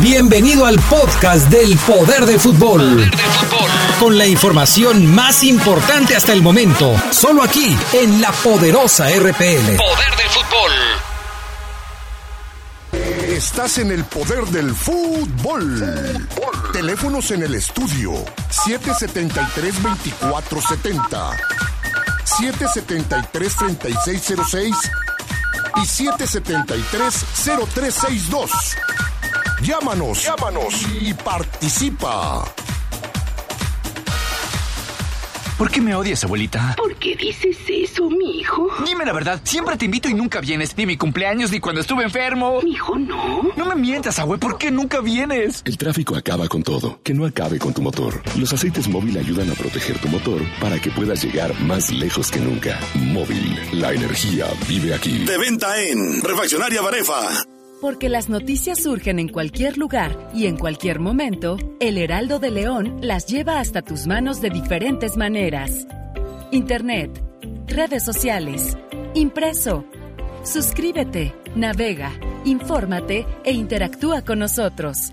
Bienvenido al podcast del Poder del Fútbol. Con la información más importante hasta el momento, solo aquí en la poderosa RPL. Poder del fútbol. Estás en el poder del fútbol. Teléfonos en el estudio 773-2470, 773-3606 y 773-0362. Llámanos, llámanos y participa. ¿Por qué me odias, abuelita? ¿Por qué dices eso, mi hijo? Dime la verdad, siempre te invito y nunca vienes. Ni mi cumpleaños, ni cuando estuve enfermo. Mi hijo, no. No me mientas, abue, ¿por qué nunca vienes? El tráfico acaba con todo. Que no acabe con tu motor. Los aceites móvil ayudan a proteger tu motor para que puedas llegar más lejos que nunca. Móvil, la energía vive aquí. De venta en Refaccionaria Barefa. Porque las noticias surgen en cualquier lugar y en cualquier momento, el Heraldo de León las lleva hasta tus manos de diferentes maneras. Internet, redes sociales, impreso. Suscríbete, navega, infórmate e interactúa con nosotros.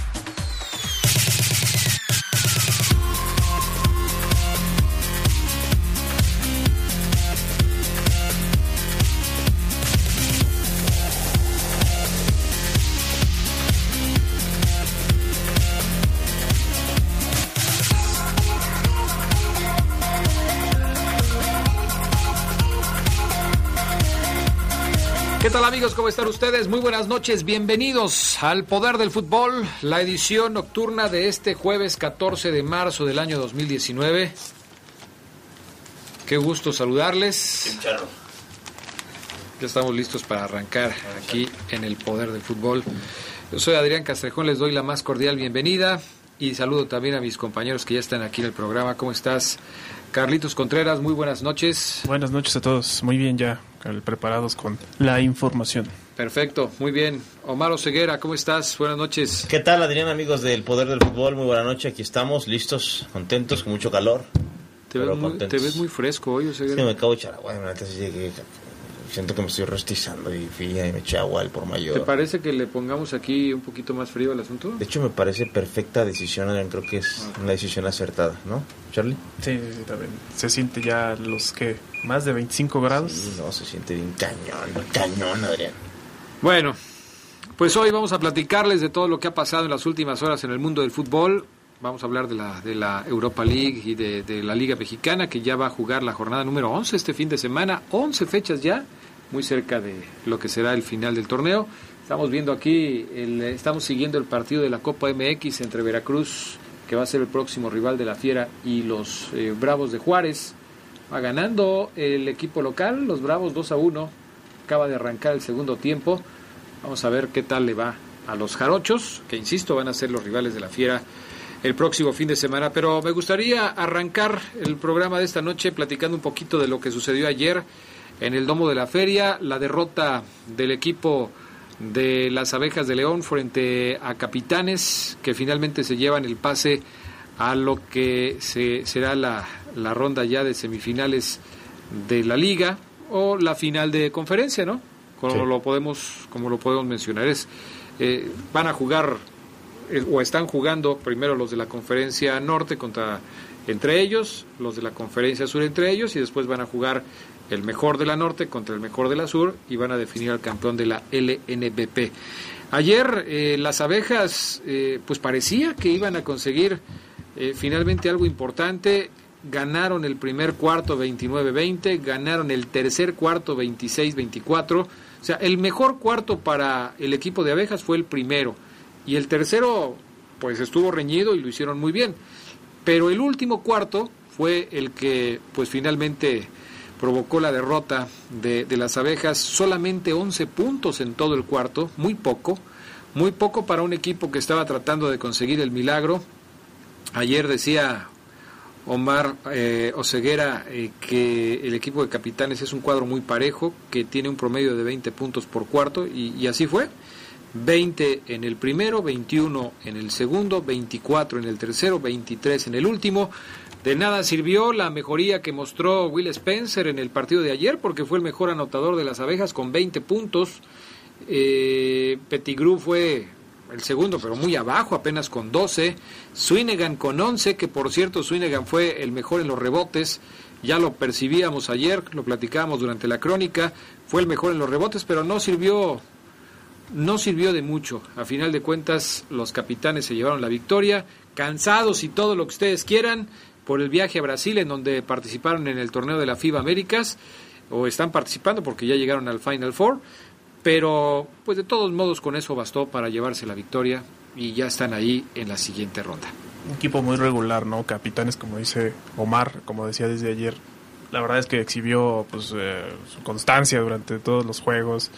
¿Qué tal amigos? ¿Cómo están ustedes? Muy buenas noches, bienvenidos al Poder del Fútbol, la edición nocturna de este jueves 14 de marzo del año 2019. Qué gusto saludarles. Ya estamos listos para arrancar aquí en el Poder del Fútbol. Yo soy Adrián Castrejón, les doy la más cordial bienvenida y saludo también a mis compañeros que ya están aquí en el programa. ¿Cómo estás? Carlitos Contreras, muy buenas noches. Buenas noches a todos, muy bien ya, preparados con la información. Perfecto, muy bien. Omar Ceguera, ¿cómo estás? Buenas noches. ¿Qué tal, Adrián, amigos del Poder del Fútbol? Muy buena noche, aquí estamos, listos, contentos, con mucho calor. Te, ves muy, te ves muy, fresco hoy, Oseguera. Sí, me acabo de echar agua, siento que me estoy rostizando y fui y me eché agua al por mayor. ¿Te parece que le pongamos aquí un poquito más frío al asunto? De hecho, me parece perfecta decisión, Adrián, creo que es una decisión acertada, ¿no, Charlie? Sí, sí, también. Se siente ya los que más de 25 grados. Sí, no, se siente bien cañón, cañón, Adrián. Bueno, pues hoy vamos a platicarles de todo lo que ha pasado en las últimas horas en el mundo del fútbol. Vamos a hablar de la, de la Europa League y de, la Liga Mexicana, que ya va a jugar la jornada número 11 este fin de semana. 11 fechas ya muy cerca de lo que será el final del torneo. Estamos viendo aquí, el, estamos siguiendo el partido de la Copa MX entre Veracruz, que va a ser el próximo rival de la Fiera, y los eh, Bravos de Juárez. Va ganando el equipo local, los Bravos 2 a 1. Acaba de arrancar el segundo tiempo. Vamos a ver qué tal le va a los Jarochos, que insisto van a ser los rivales de la Fiera el próximo fin de semana. Pero me gustaría arrancar el programa de esta noche platicando un poquito de lo que sucedió ayer en el Domo de la Feria, la derrota del equipo de las abejas de León frente a Capitanes, que finalmente se llevan el pase a lo que se, será la, la ronda ya de semifinales de la liga o la final de conferencia, ¿no? Como Sí. lo podemos, como lo podemos mencionar, es eh, van a jugar o están jugando primero los de la conferencia norte contra entre ellos, los de la conferencia sur entre ellos y después van a jugar el mejor de la norte contra el mejor de la sur y van a definir al campeón de la LNBP. Ayer eh, las abejas eh, pues parecía que iban a conseguir Eh, finalmente algo importante, ganaron el primer cuarto 29-20, ganaron el tercer cuarto 26-24. O sea, el mejor cuarto para el equipo de abejas fue el primero. Y el tercero, pues estuvo reñido y lo hicieron muy bien. Pero el último cuarto fue el que, pues finalmente provocó la derrota de, de las abejas. Solamente 11 puntos en todo el cuarto, muy poco. Muy poco para un equipo que estaba tratando de conseguir el milagro. Ayer decía Omar eh, Oseguera eh, que el equipo de capitanes es un cuadro muy parejo, que tiene un promedio de 20 puntos por cuarto, y, y así fue. 20 en el primero, 21 en el segundo, 24 en el tercero, 23 en el último. De nada sirvió la mejoría que mostró Will Spencer en el partido de ayer, porque fue el mejor anotador de las abejas con 20 puntos. Eh, Pettigrew fue el segundo, pero muy abajo, apenas con 12. Swinnegan con 11, que por cierto Swinnegan fue el mejor en los rebotes. Ya lo percibíamos ayer, lo platicábamos durante la crónica. Fue el mejor en los rebotes, pero no sirvió no sirvió de mucho. A final de cuentas, los capitanes se llevaron la victoria, cansados y todo lo que ustedes quieran por el viaje a Brasil, en donde participaron en el torneo de la FIBA Américas, o están participando porque ya llegaron al Final Four, pero pues de todos modos con eso bastó para llevarse la victoria y ya están ahí en la siguiente ronda. Un equipo muy regular, ¿no? Capitanes, como dice Omar, como decía desde ayer. La verdad es que exhibió pues, eh, su constancia durante todos los juegos.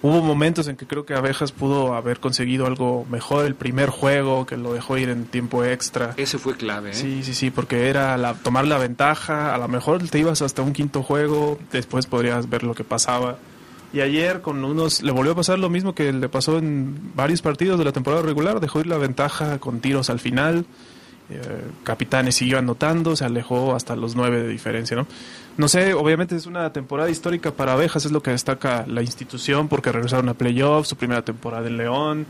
Hubo momentos en que creo que Abejas pudo haber conseguido algo mejor el primer juego, que lo dejó ir en tiempo extra. Ese fue clave, ¿eh? Sí, sí, sí, porque era la, tomar la ventaja, a lo mejor te ibas hasta un quinto juego, después podrías ver lo que pasaba. Y ayer con unos le volvió a pasar lo mismo que le pasó en varios partidos de la temporada regular, dejó ir la ventaja con tiros al final. Eh, Capitanes siguió anotando, se alejó hasta los nueve de diferencia, ¿no? No sé, obviamente es una temporada histórica para Abejas, es lo que destaca la institución, porque regresaron a playoffs, su primera temporada en León.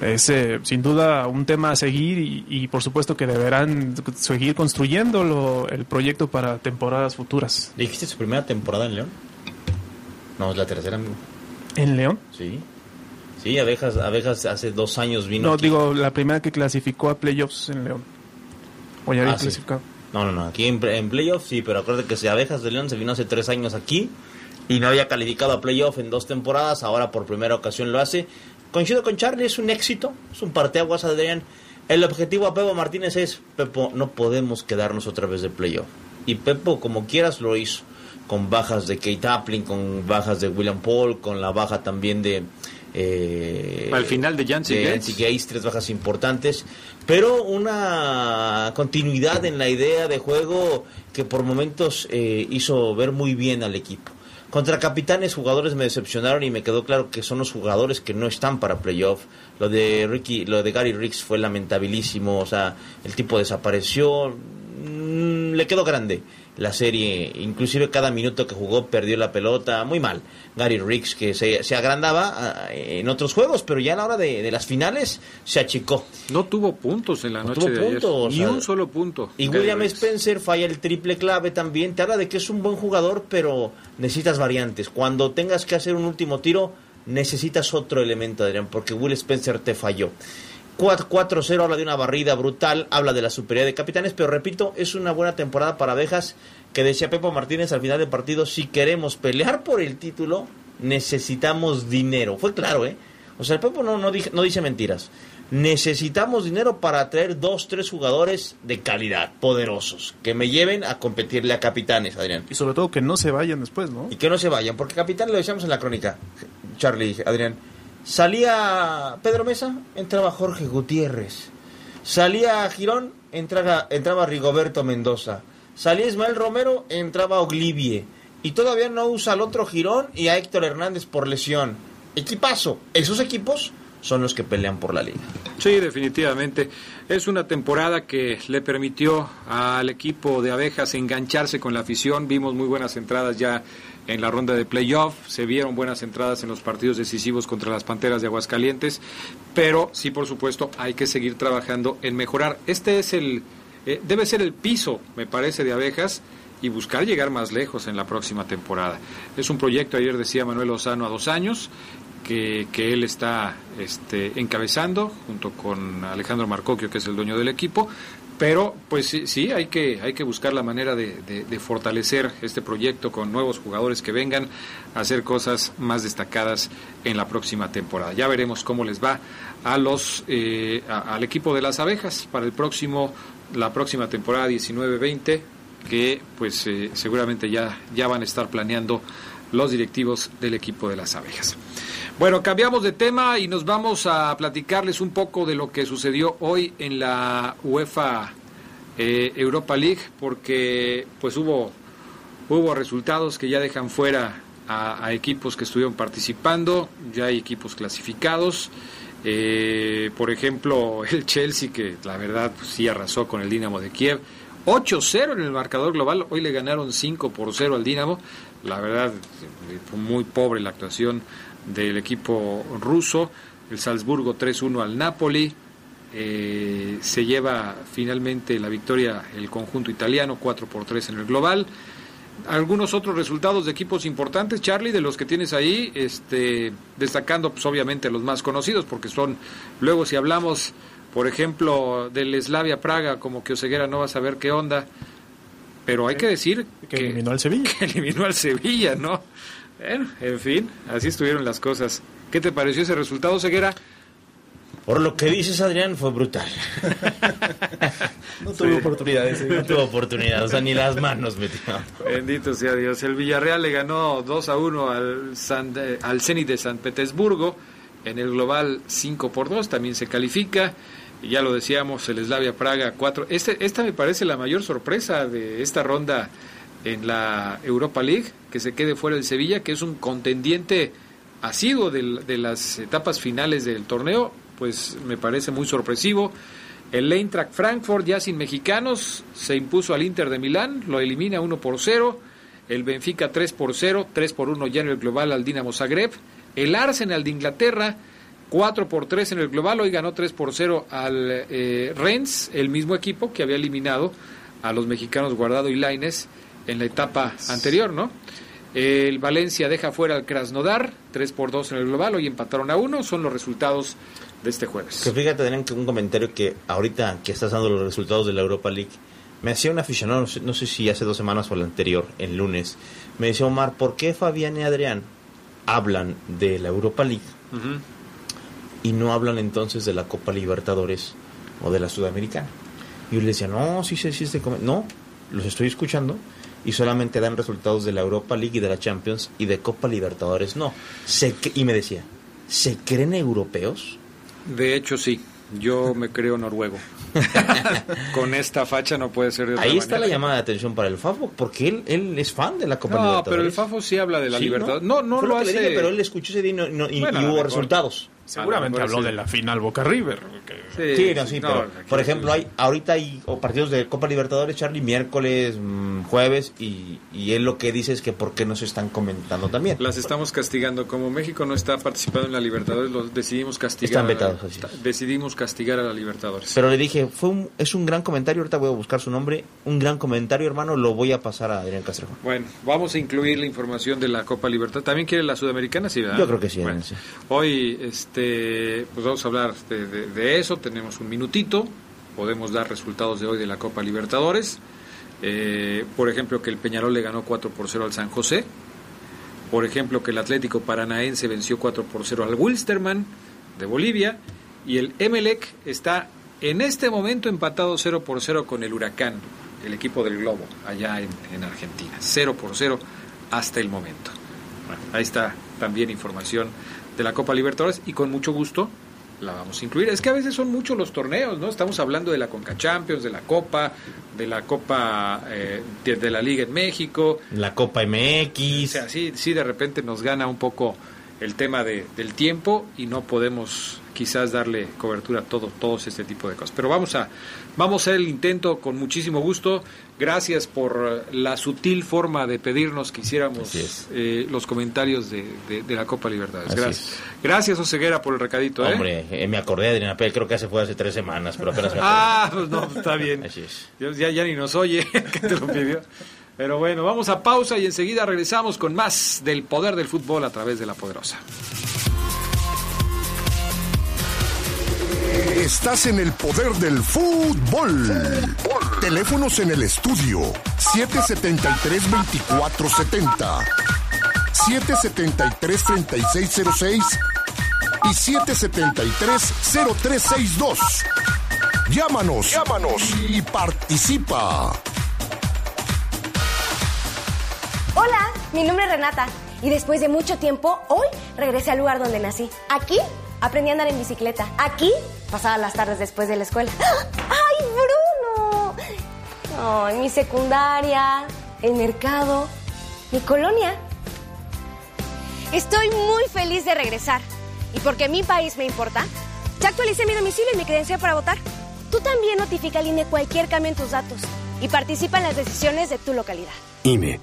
Es eh, sin duda un tema a seguir y, y, por supuesto que deberán seguir construyendo el proyecto para temporadas futuras. ¿Dijiste su primera temporada en León? No, es la tercera, amigo. ¿En León? Sí. Sí, Abejas, Abejas hace dos años vino. No, aquí. digo, la primera que clasificó a playoffs en León. ¿O ya había Ah, sí. No, no, no. Aquí en, en playoffs sí, pero acuérdate que si Abejas de León se vino hace tres años aquí y no había calificado a playoff en dos temporadas, ahora por primera ocasión lo hace. Coincido con Charlie, es un éxito, es un parteaguas, Adrián. El objetivo a Pepo Martínez es, Pepo, no podemos quedarnos otra vez de playoff. Y Pepo, como quieras, lo hizo. Con bajas de Kate Appling, con bajas de William Paul, con la baja también de... eh, Al final de Yancy de Gates. Yancy Gates, tres bajas importantes, pero una continuidad en la idea de juego que por momentos eh, hizo ver muy bien al equipo. Contra capitanes, jugadores me decepcionaron y me quedó claro que son los jugadores que no están para playoff. Lo de Ricky, lo de Gary Riggs fue lamentabilísimo, o sea, el tipo desapareció, mm, le quedó grande la serie, inclusive cada minuto que jugó perdió la pelota, muy mal. Gary Riggs que se, se agrandaba ah, en otros juegos, pero ya a la hora de, de las finales se achicó. No tuvo puntos en la No noche tuvo de ayer. puntos, Ni o sea, un solo punto. Y Gary William Riggs. Spencer falla el triple clave también. Te habla de que es un buen jugador, pero necesitas variantes. Cuando tengas que hacer un último tiro, necesitas otro elemento, Adrián, porque Will Spencer te falló. 4-0 habla de una barrida brutal, habla de la superioridad de capitanes, pero repito, es una buena temporada para abejas que decía Pepo Martínez al final del partido, si queremos pelear por el título, necesitamos dinero. Fue claro, ¿eh? O sea, el Pepo no, no, dije- no dice mentiras. Necesitamos dinero para traer dos, tres jugadores de calidad, poderosos, que me lleven a competirle a capitanes, Adrián. Y sobre todo que no se vayan después, ¿no? Y que no se vayan, porque capitán lo decíamos en la crónica, Charlie, Adrián. Salía Pedro Mesa, entraba Jorge Gutiérrez. Salía Girón, entraba, entraba Rigoberto Mendoza. Salía Ismael Romero, entraba Oglivie. Y todavía no usa al otro Girón y a Héctor Hernández por lesión. Equipazo. Esos equipos son los que pelean por la liga. Sí, definitivamente. Es una temporada que le permitió al equipo de abejas engancharse con la afición. Vimos muy buenas entradas ya en la ronda de playoff. Se vieron buenas entradas en los partidos decisivos contra las Panteras de Aguascalientes. Pero sí, por supuesto, hay que seguir trabajando en mejorar. Este es el, eh, debe ser el piso, me parece, de abejas. y buscar llegar más lejos en la próxima temporada. Es un proyecto, ayer decía Manuel Lozano, a dos años, que, que él está este, encabezando junto con Alejandro Marcocchio, que es el dueño del equipo, pero pues sí, sí, hay que, hay que buscar la manera de, fortalecer este proyecto con nuevos jugadores que vengan a hacer cosas más destacadas en la próxima temporada. Ya veremos cómo les va a los eh, al equipo de las abejas para el próximo la próxima temporada 19-20 que pues eh, seguramente ya, ya van a estar planeando los directivos del equipo de las abejas. Bueno, cambiamos de tema y nos vamos a platicarles un poco de lo que sucedió hoy en la UEFA eh, Europa League, porque pues hubo, hubo resultados que ya dejan fuera a, equipos que estuvieron participando, ya hay equipos clasificados. Eh, por ejemplo, el Chelsea, que la verdad pues, sí arrasó con el Dinamo de Kiev. 8-0 en el marcador global, hoy le ganaron 5 por 0 al Dinamo. La verdad, fue muy pobre la actuación del equipo ruso. El Salzburgo 3-1 al Napoli. Eh, se lleva finalmente la victoria el conjunto italiano 4 por 3 en el global. Algunos otros resultados de equipos importantes, Charlie, de los que tienes ahí, este, destacando pues obviamente los más conocidos, porque son, luego si hablamos, por ejemplo, del Slavia Praga, como que Oseguera no va a saber qué onda, pero hay que decir que, que eliminó al Sevilla. Que eliminó al Sevilla, ¿no? Bueno, en fin, así estuvieron las cosas. ¿Qué te pareció ese resultado, Ceguera? Por lo que dices, Adrián, fue brutal. no tuvo oportunidades. No tuvo oportunidad, o sea, ni las manos metió. Bendito sea Dios. El Villarreal le ganó 2 a 1 al, San, al Zenit de San Petersburgo. En el global 5 por 2 también se califica. Y ya lo decíamos, el Slavia Praga 4. Este, esta me parece la mayor sorpresa de esta ronda en la Europa League, que se quede fuera el Sevilla, que es un contendiente asiduo de, de las etapas finales del torneo, pues me parece muy sorpresivo. El Eintracht Frankfurt, ya sin mexicanos, se impuso al Inter de Milán, lo elimina 1 por 0. El Benfica 3 por 0, 3 por 1 ya en el global al Dinamo Zagreb. El Arsenal de Inglaterra 4 por 3 en el global, hoy ganó 3 por 0 al eh, Rennes, el mismo equipo que había eliminado a los mexicanos Guardado y Laines en la etapa anterior, ¿no? El Valencia deja fuera al Krasnodar, 3 por 2 en el global, hoy empataron a 1, son los resultados de este jueves. Que fíjate, tener un comentario que ahorita que estás dando los resultados de la Europa League, me hacía un aficionado, no sé, si hace dos semanas o el anterior, el lunes, me decía Omar, ¿por qué Fabián y Adrián hablan de la Europa League y no hablan entonces de la Copa Libertadores o de la Sudamericana? Y yo le decía, no, sí, sí, sí, este no, los estoy escuchando y solamente dan resultados de la Europa League y de la Champions y de Copa Libertadores no. Se, y me decía, ¿se creen europeos? De hecho, sí. Yo me creo noruego. Con esta facha no puede ser de Ahí está la llamada de atención para el Fafo, porque él, él es fan de la Copa no, Libertadores. pero el Fafo sí habla de la libertad. No, no, lo, hace. pero él escuchó ese día y, hubo resultados. Seguramente habló de la final Boca River. Sí, no, sí, pero, por ejemplo, hay ahorita hay partidos de Copa Libertadores, Charlie, miércoles, mm, jueves, y, y él lo que dice es que por qué no se están comentando también. Las estamos castigando. Como México no está participando en la Libertadores, los decidimos castigar. Están vetados, así Decidimos castigar a la Libertadores. Pero le dije, fue un, es un gran comentario, ahorita voy a buscar su nombre, un gran comentario, hermano, lo voy a pasar a Adrián Castro. Bueno, vamos a incluir la información de la Copa Libertad. ¿También quiere la Sudamericana? Sí, ¿verdad? Yo creo que sí. sí. Hoy, este este, pues vamos a hablar de, eso, tenemos un minutito, podemos dar resultados de hoy de la Copa Libertadores. Eh, por ejemplo, que el Peñarol le ganó 4 por 0 al San José. Por ejemplo, que el Atlético Paranaense venció 4 por 0 al Wilstermann de Bolivia. Y el Emelec está en este momento empatado 0 por 0 con el Huracán, el equipo del Globo, allá en, en Argentina. 0 por 0 hasta el momento. Bueno, ahí está también información de la Copa Libertadores y con mucho gusto la vamos a incluir. Es que a veces son muchos los torneos, ¿no? Estamos hablando de la Conca Champions, de la Copa, de la Copa eh, de, la Liga en México. La Copa MX. O sea, sí, sí, de repente nos gana un poco el tema de, del tiempo y no podemos quizás darle cobertura a todo, todos este tipo de cosas. Pero vamos a, vamos a hacer el intento con muchísimo gusto. Gracias por la sutil forma de pedirnos que hiciéramos eh, los comentarios de, de, la Copa Libertades. Gracias. Gracias, Oseguera, por el recadito. ¿eh? Hombre, eh, me acordé de Adriana creo que hace fue hace tres semanas, pero apenas Ah, pues no, está bien. Así es. Ya, ya ni nos oye, que te lo pidió. Pero bueno, vamos a pausa y enseguida regresamos con más del poder del fútbol a través de la poderosa. Estás en el poder del fútbol. Teléfonos en el estudio 773-2470, 773-3606 y 773-0362. Llámanos, llámanos y participa. Hola, mi nombre es Renata y después de mucho tiempo, hoy regresé al lugar donde nací. Aquí aprendí a andar en bicicleta. Aquí pasaba las tardes después de la escuela. ¡Ay, Bruno! Ay, mi secundaria, el mercado, mi colonia. Estoy muy feliz de regresar. Y porque mi país me importa, ya actualicé mi domicilio y mi credencial para votar. Tú también notifica al INE cualquier cambio en tus datos y participa en las decisiones de tu localidad. INE.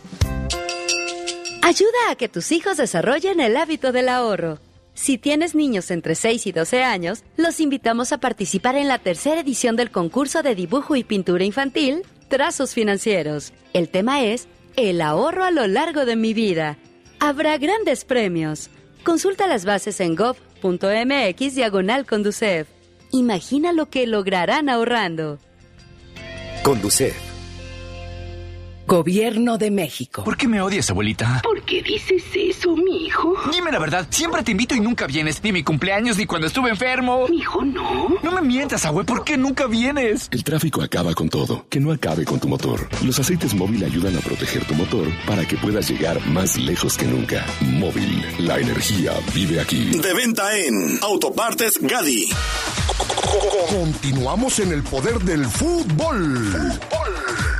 Ayuda a que tus hijos desarrollen el hábito del ahorro. Si tienes niños entre 6 y 12 años, los invitamos a participar en la tercera edición del concurso de dibujo y pintura infantil, Trazos Financieros. El tema es El ahorro a lo largo de mi vida. Habrá grandes premios. Consulta las bases en gov.mx diagonal Conducef. Imagina lo que lograrán ahorrando. Conducef. Gobierno de México. ¿Por qué me odias, abuelita? ¿Por qué dices eso, mi hijo? Dime la verdad, siempre te invito y nunca vienes. Ni mi cumpleaños, ni cuando estuve enfermo. Mi hijo, no. No me mientas, abue, ¿por qué nunca vienes? El tráfico acaba con todo. Que no acabe con tu motor. Los aceites móvil ayudan a proteger tu motor para que puedas llegar más lejos que nunca. Móvil, la energía vive aquí. De venta en Autopartes Gadi. Continuamos en el poder del fútbol.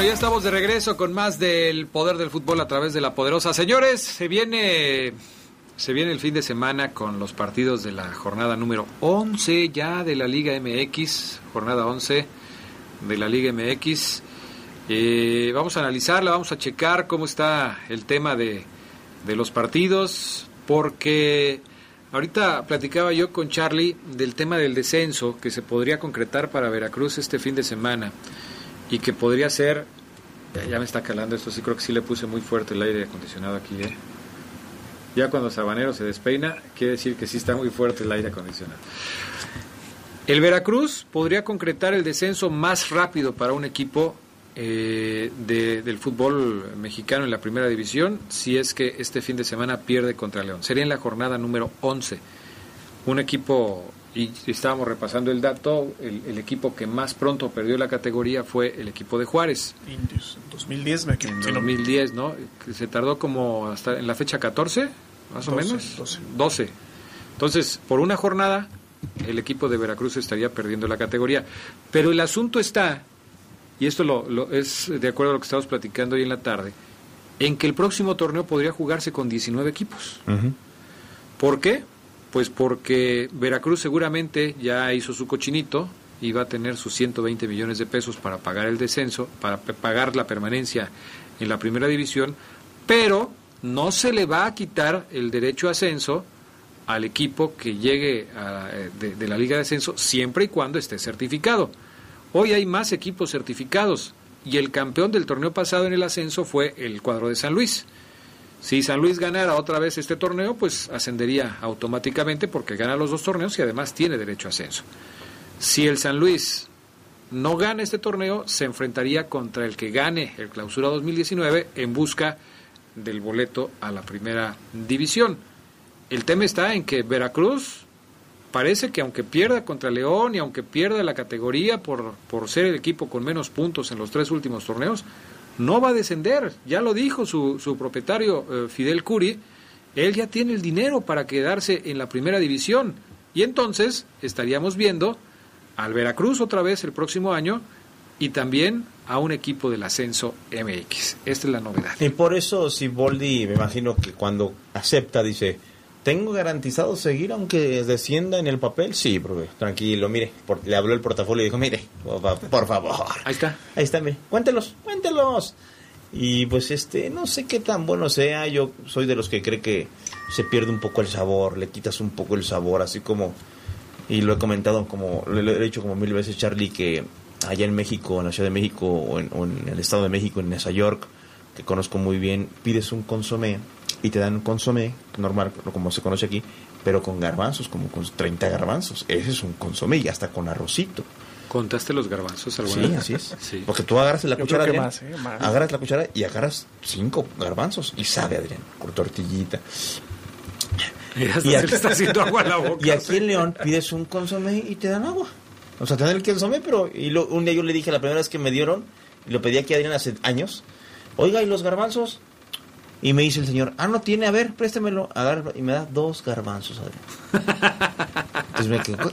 Bueno, ya estamos de regreso con más del poder del fútbol a través de la poderosa. Señores, se viene se viene el fin de semana con los partidos de la jornada número 11 ya de la Liga MX, jornada 11 de la Liga MX. Eh, vamos a analizarla, vamos a checar cómo está el tema de, de los partidos, porque ahorita platicaba yo con Charlie del tema del descenso que se podría concretar para Veracruz este fin de semana y que podría ser, ya, me está calando esto, sí creo que sí le puse muy fuerte el aire acondicionado aquí, ¿eh? Ya cuando Sabanero se despeina, quiere decir que sí está muy fuerte el aire acondicionado. El Veracruz podría concretar el descenso más rápido para un equipo eh, del fútbol mexicano en la primera división si es que este fin de semana pierde contra León. Sería en la jornada número 11. Un equipo y estábamos repasando el dato, el, equipo que más pronto perdió la categoría fue el equipo de Juárez. Indios, en 2010 me En 2010, ¿no? Se tardó como hasta en la fecha 14, más o menos. 12. 12. Entonces, por una jornada, el equipo de Veracruz estaría perdiendo la categoría. Pero el asunto está, y esto lo, es de acuerdo a lo que estamos platicando hoy en la tarde, en que el próximo torneo podría jugarse con 19 equipos. ¿Por qué? Pues porque Veracruz seguramente ya hizo su cochinito y va a tener sus 120 millones de pesos para pagar el descenso, para pagar la permanencia en la primera división, pero no se le va a quitar el derecho a ascenso al equipo que llegue a, eh, de, de la Liga de Ascenso siempre y cuando esté certificado. Hoy hay más equipos certificados y el campeón del torneo pasado en el ascenso fue el cuadro de San Luis. Si San Luis ganara otra vez este torneo, pues ascendería automáticamente porque gana los dos torneos y además tiene derecho a ascenso. Si el San Luis no gana este torneo, se enfrentaría contra el que gane el Clausura 2019 en busca del boleto a la primera división. El tema está en que Veracruz parece que aunque pierda contra León y aunque pierda la categoría por, por ser el equipo con menos puntos en los tres últimos torneos, no va a descender. Ya lo dijo su, su propietario eh, Fidel Curi, él ya tiene el dinero para quedarse en la primera división. Y entonces estaríamos viendo al Veracruz otra vez el próximo año y también a un equipo del ascenso MX. Esta es la novedad. Y por eso Siboldi, me imagino que cuando acepta, dice, ¿tengo garantizado seguir aunque descienda en el papel? Sí, profe, tranquilo, mire. por- le habló el portafolio y dijo, mire, por, fa- por favor. Ahí está. Ahí está, mire, cuéntelos, cuéntelos. Y pues este, no sé qué tan bueno sea, yo soy de los que cree que se pierde un poco el sabor, le quitas un poco el sabor, así como, y lo he comentado como, lo he dicho como mil veces Charlie, que allá en México, en la Ciudad de México, o en, o en el Estado de México, en Nueva York, que conozco muy bien, pides un consomé y te dan un consomé normal, como se conoce aquí, pero con garbanzos, como con 30 garbanzos. Ese es un consomé y hasta con arrocito. ¿Contaste los garbanzos alguna Sí, vez? así es. Sí. Porque tú agarras la Yo cuchara, Adrián, más, ¿eh? Más. agarras la cuchara y agarras cinco garbanzos y sabe, Adrián, con tortillita. Mira, hasta se le está haciendo agua la boca. y aquí en León pides un consomé y te dan agua. O sea, te dan el consomé, pero y lo- un día yo le dije la primera vez que me dieron, y lo pedí aquí a Adrián hace años, oiga, ¿y los garbanzos? Y me dice el señor, ah, no tiene, a ver, préstemelo. Agarra, y me da dos garbanzos. Entonces me quedo,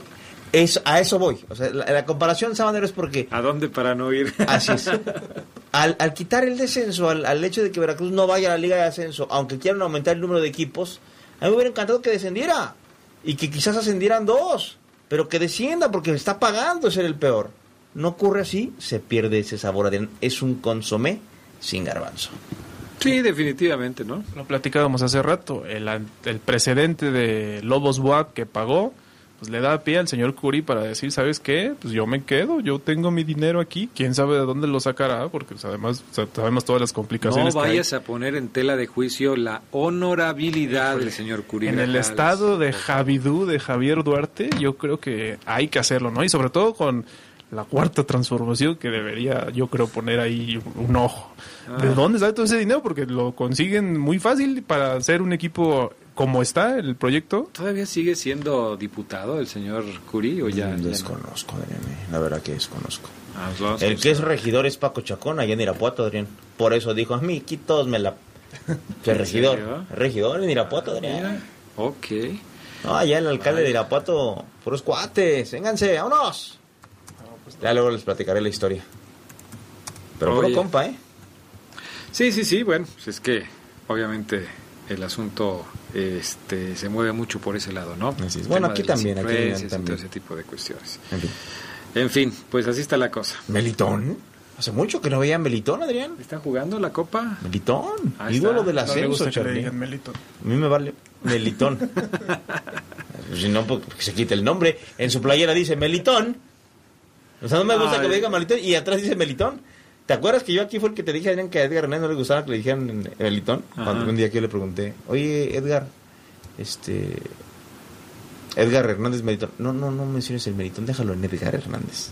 es, a eso voy. O sea, la, la comparación, Sabanero, es porque ¿A dónde para no ir? Así es. Al, al quitar el descenso, al, al hecho de que Veracruz no vaya a la Liga de Ascenso, aunque quieran aumentar el número de equipos, a mí me hubiera encantado que descendiera. Y que quizás ascendieran dos. Pero que descienda porque está pagando ser el peor. No ocurre así, se pierde ese sabor. Es un consomé sin garbanzo. Sí, definitivamente, ¿no? Lo platicábamos hace rato. El, el precedente de Lobos Buap que pagó, pues le da pie al señor Curi para decir, ¿sabes qué? Pues yo me quedo, yo tengo mi dinero aquí. ¿Quién sabe de dónde lo sacará? Porque pues, además sabemos todas las No complicaciones que hay. vayas a poner en tela de juicio la honorabilidad del señor Curi. En el estado de Javidú, de Javier Duarte, yo creo que hay que hacerlo, ¿no? Y sobre todo con la cuarta transformación que debería, yo creo, poner ahí un ojo. ¿De Ah. dónde sale todo ese dinero? Porque lo consiguen muy fácil para hacer un equipo como está el proyecto. ¿Todavía sigue siendo diputado el señor Curi o ya? ya no? Desconozco, Adrián. eh, La verdad que desconozco. Ah, pues El que es regidor es Paco Chacón, allá en Irapuato, Adrián. Por eso dijo, a mí, aquí todos me la... Que ¿En regidor. serio? Regidor en Irapuato, Mira, Adrián. ok. No, allá el alcalde de Irapuato, puros cuates, vénganse, vámonos. Ya luego les platicaré la historia. Pero puro Oye. compa, ¿eh? Sí, sí, sí, bueno, pues es que obviamente el asunto este, se mueve mucho por ese lado, ¿no? Así es. El Bueno, aquí también, aquí y también. todo ese tipo de cuestiones. En fin. En fin, pues así está la cosa. Melitón. Hace mucho que no veía a Melitón, Adrián. ¿Están jugando la copa? Melitón. Ahí ídolo está. del No le ascenso, gusta que le Charlie. digan Melitón. A mí me vale Melitón. si no, pues que se quite el nombre. En su playera dice Melitón. O sea, no me gusta Ay. que me diga Melitón y atrás dice Melitón. ¿Te acuerdas que yo aquí fue el que te dije, Adrián, que a Edgar Hernández no le gustaba que le dijeran Melitón? Cuando un día que yo le pregunté, oye, Edgar, este... Edgar Hernández Melitón. No, no, no menciones el Melitón, déjalo en Edgar Hernández.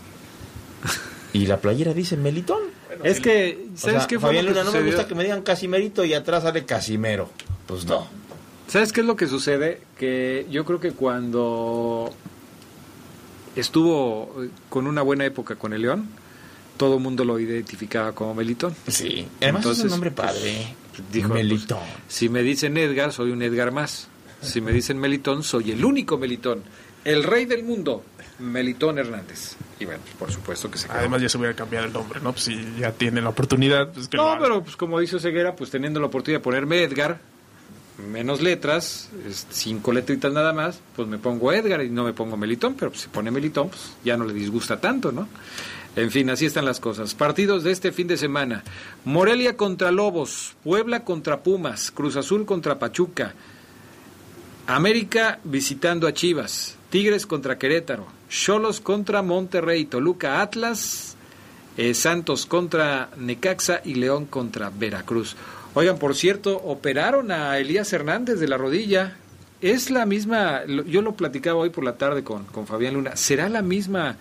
Y la playera dice Melitón. Es que, O ¿sabes sea, qué fue Fabián lo que Luna, no me gusta que me digan Casimerito y atrás sale Casimero. Pues no. ¿Sabes qué es lo que sucede? Que yo creo que cuando estuvo eh, con una buena época con el León, todo el mundo lo identificaba como Melitón. Sí, además es un nombre pues, padre. dijo, Melitón. pues, si me dicen Edgar, soy un Edgar más. Si me dicen Melitón, soy el único Melitón. El rey del mundo, Melitón Hernández. Y bueno, pues, por supuesto que se quedó. Además ya se hubiera cambiado el nombre, ¿no? Pues si ya tiene la oportunidad, pues que No, pero pues como dice Ceguera, pues teniendo la oportunidad de ponerme Edgar, menos letras, cinco letritas nada más, pues me pongo Edgar y no me pongo Melitón, pero si pone Melitón, pues ya no le disgusta tanto, ¿no? En fin, así están las cosas. Partidos de este fin de semana. Morelia contra Lobos, Puebla contra Pumas, Cruz Azul contra Pachuca, América visitando a Chivas, Tigres contra Querétaro, Cholos contra Monterrey, Toluca Atlas, eh, Santos contra Necaxa y León contra Veracruz. Oigan, por cierto, operaron a Elías Hernández de la rodilla. Es la misma, yo lo platicaba hoy por la tarde con, con Fabián Luna, ¿será la misma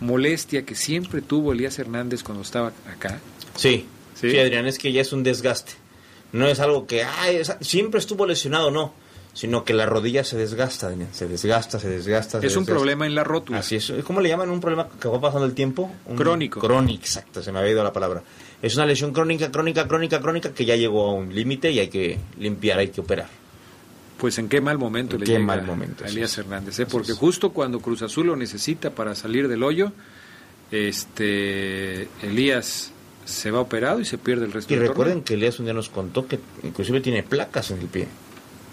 molestia que siempre tuvo Elías Hernández cuando estaba acá? Sí, sí, Adrián, es que ya es un desgaste. No es algo que, ay, siempre estuvo lesionado, no sino que la rodilla se desgasta, se desgasta, se desgasta. es un problema en la rótula. Así es. ¿Cómo le llaman un problema que va pasando el tiempo? crónico. Crónico, exacto, se me había ido la palabra. Es una lesión crónica, crónica, crónica, crónica que ya llegó a un límite y hay que limpiar, hay que operar. Pues en qué mal momento le qué llega mal momento, a Elías Hernández, ¿eh? porque justo cuando Cruz Azul lo necesita para salir del hoyo, este Elías se va operado y se pierde el resto y recuerden que Elías un día nos contó que inclusive tiene placas en el pie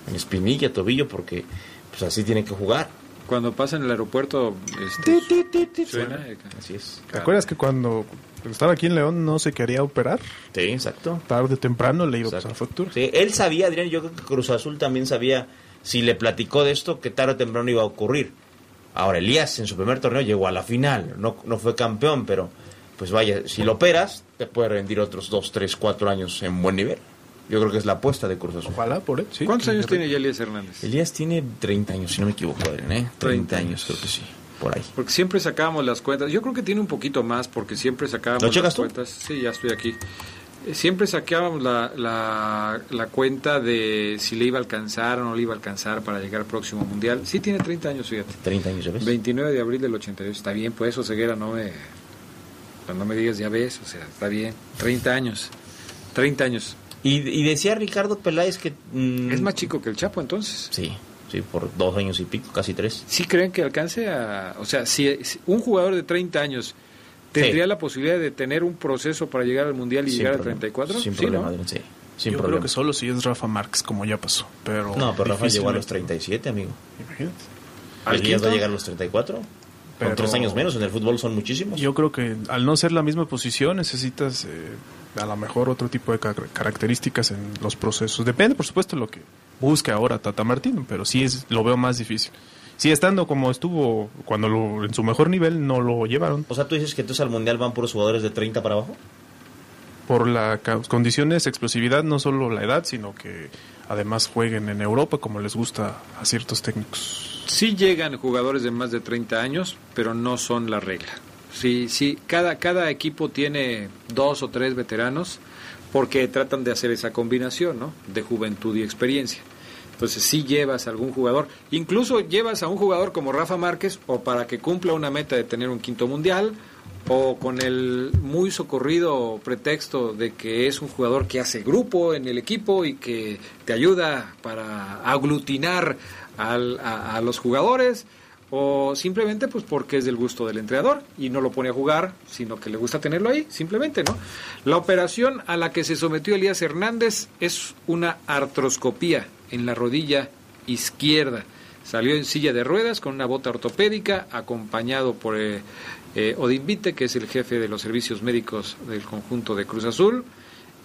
en espinilla, tobillo, porque pues así tiene que jugar. Cuando pasa en el aeropuerto, este, suena. Así es. ¿Te acuerdas que cuando estaba aquí en León no se quería operar? Sí, exacto. Tarde o temprano le iba a pasar factura. Sí, él sabía, Adrián, yo creo que Cruz Azul también sabía, si le platicó de esto, que tarde o temprano iba a ocurrir. Ahora, Elías en su primer torneo llegó a la final, no, no fue campeón, pero pues vaya, si lo operas, te puede rendir otros dos, tres, cuatro años en buen nivel. Yo creo que es la apuesta de Cruz Azul. Ojalá, por él, ¿Cuántos años tiene ya Elías Hernández? Elías tiene 30 años, si no me equivoco, Adrián, ¿eh? 30, años, creo que sí, por ahí. Porque siempre sacábamos las cuentas. Yo creo que tiene un poquito más, porque siempre sacábamos las cuentas. Sí, ya estoy aquí. Eh, siempre sacábamos la, la, la, cuenta de si le iba a alcanzar o no le iba a alcanzar para llegar al próximo mundial. Sí, tiene 30 años, fíjate. 30 años, ¿ya ves? 29 de abril del 82. Está bien, pues eso, ceguera, no me, no me digas, ya ves, o sea, está bien. 30 años. 30 años. Y, decía Ricardo Peláez que... Mm, es más chico que el Chapo entonces. Sí, sí, por dos años y pico, casi tres. ¿Sí creen que alcance a... O sea, si, un jugador de 30 años tendría la posibilidad de tener un proceso para llegar al Mundial y llegar a 34? Sin problema, sí. Sin Yo creo que solo si es Rafa Márquez, como ya pasó. Pero no, pero Rafa llegó a los 37, amigo. Imagínate. ¿Alguien va a llegar a los 34? Con tres años menos, en el fútbol son muchísimos. Yo creo que al no ser la misma posición necesitas eh, a lo mejor otro tipo de características en los procesos. Depende, por supuesto, de lo que busque ahora Tata Martino, pero sí es, lo veo más difícil. Sí, estando como estuvo cuando lo, en su mejor nivel, no lo llevaron. O sea, tú dices que entonces al Mundial van puros jugadores de 30 para abajo. Por las condiciones, explosividad, no solo la edad, sino que además jueguen en Europa como les gusta a ciertos técnicos. Sí llegan jugadores de más de 30 años, pero no son la regla. Sí, sí, cada, cada equipo tiene dos o tres veteranos porque tratan de hacer esa combinación, ¿no? De juventud y experiencia. Entonces sí llevas a algún jugador, incluso llevas a un jugador como Rafa Márquez o para que cumpla una meta de tener un quinto mundial o con el muy socorrido pretexto de que es un jugador que hace grupo en el equipo y que te ayuda para aglutinar a los jugadores o simplemente pues porque es del gusto del entrenador y no lo pone a jugar, sino que le gusta tenerlo ahí, simplemente, ¿no? La operación a la que se sometió Elías Hernández es una artroscopía en la rodilla izquierda. Salió en silla de ruedas con una bota ortopédica, acompañado por eh, eh que es el jefe de los servicios médicos del conjunto de Cruz Azul.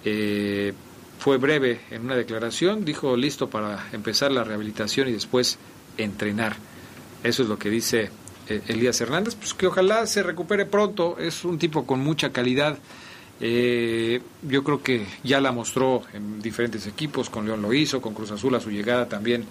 Eh, fue breve en una declaración, dijo listo para empezar la rehabilitación y después entrenar. Eso es lo que dice eh, Elías Hernández, pues que ojalá se recupere pronto, es un tipo con mucha calidad. Eh, yo creo que ya la mostró en diferentes equipos, con León lo hizo, con Cruz Azul a su llegada también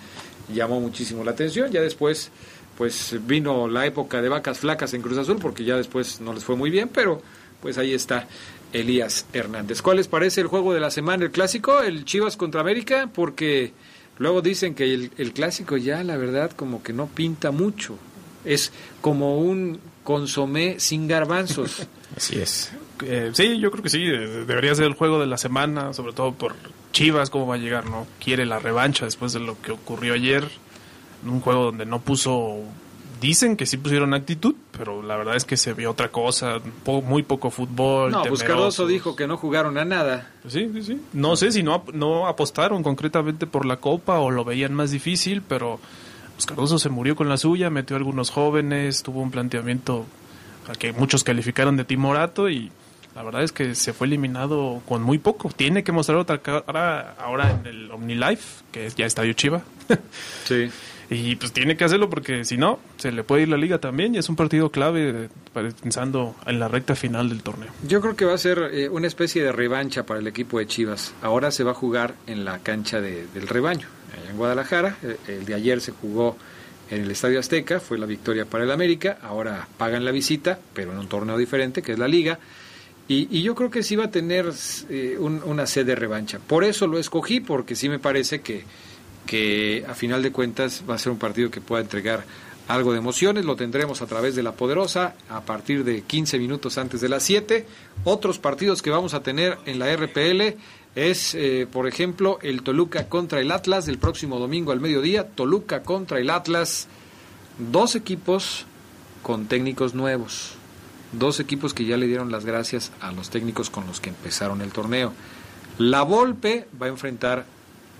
llamó muchísimo la atención. Ya después, pues vino la época de vacas flacas en Cruz Azul, porque ya después no les fue muy bien, pero pues ahí está Elías Hernández. ¿Cuál les parece el juego de la semana, el clásico, el Chivas contra América? Porque Luego dicen que el, clásico ya, la verdad, como que no pinta mucho. Es como un consomé sin garbanzos. Así es. Eh, sí, yo creo que sí. Debería ser el juego de la semana, sobre todo por Chivas, cómo va a llegar, ¿no? Quiere la revancha después de lo que ocurrió ayer. Un juego donde no puso dicen que sí pusieron actitud, pero la verdad es que se vio otra cosa, muy poco fútbol. No, pues Cardoso dijo que no jugaron a nada. Sí, sí, sí. No sé si no, no apostaron concretamente por la Copa o lo veían más difícil, pero pues Cardoso se murió con la suya, metió a algunos jóvenes, tuvo un planteamiento que muchos calificaron de timorato y la verdad es que se fue eliminado con muy poco. Tiene que mostrar otra cara ahora en el OmniLife, que es ya Estadio Chiva. sí. Y pues tiene que hacerlo porque si no, se le puede ir la liga también y es un partido clave pensando en la recta final del torneo. Yo creo que va a ser eh, una especie de revancha para el equipo de Chivas. Ahora se va a jugar en la cancha del rebaño, en Guadalajara. El, el de ayer se jugó en el Estadio Azteca, fue la victoria para el América. Ahora pagan la visita, pero en un torneo diferente, que es la liga. Y, yo creo que sí va a tener eh, una sed de revancha. Por eso lo escogí, porque sí me parece que, que a final de cuentas va a ser un partido que pueda entregar algo de emociones. Lo tendremos a través de la Poderosa a partir de 15 minutos antes de las 7. Otros partidos que vamos a tener en la RPL es, eh, por ejemplo, el Toluca contra el Atlas del próximo domingo al mediodía. Toluca contra el Atlas. Dos equipos con técnicos nuevos dos equipos que ya le dieron las gracias a los técnicos con los que empezaron el torneo. La Volpe va a enfrentar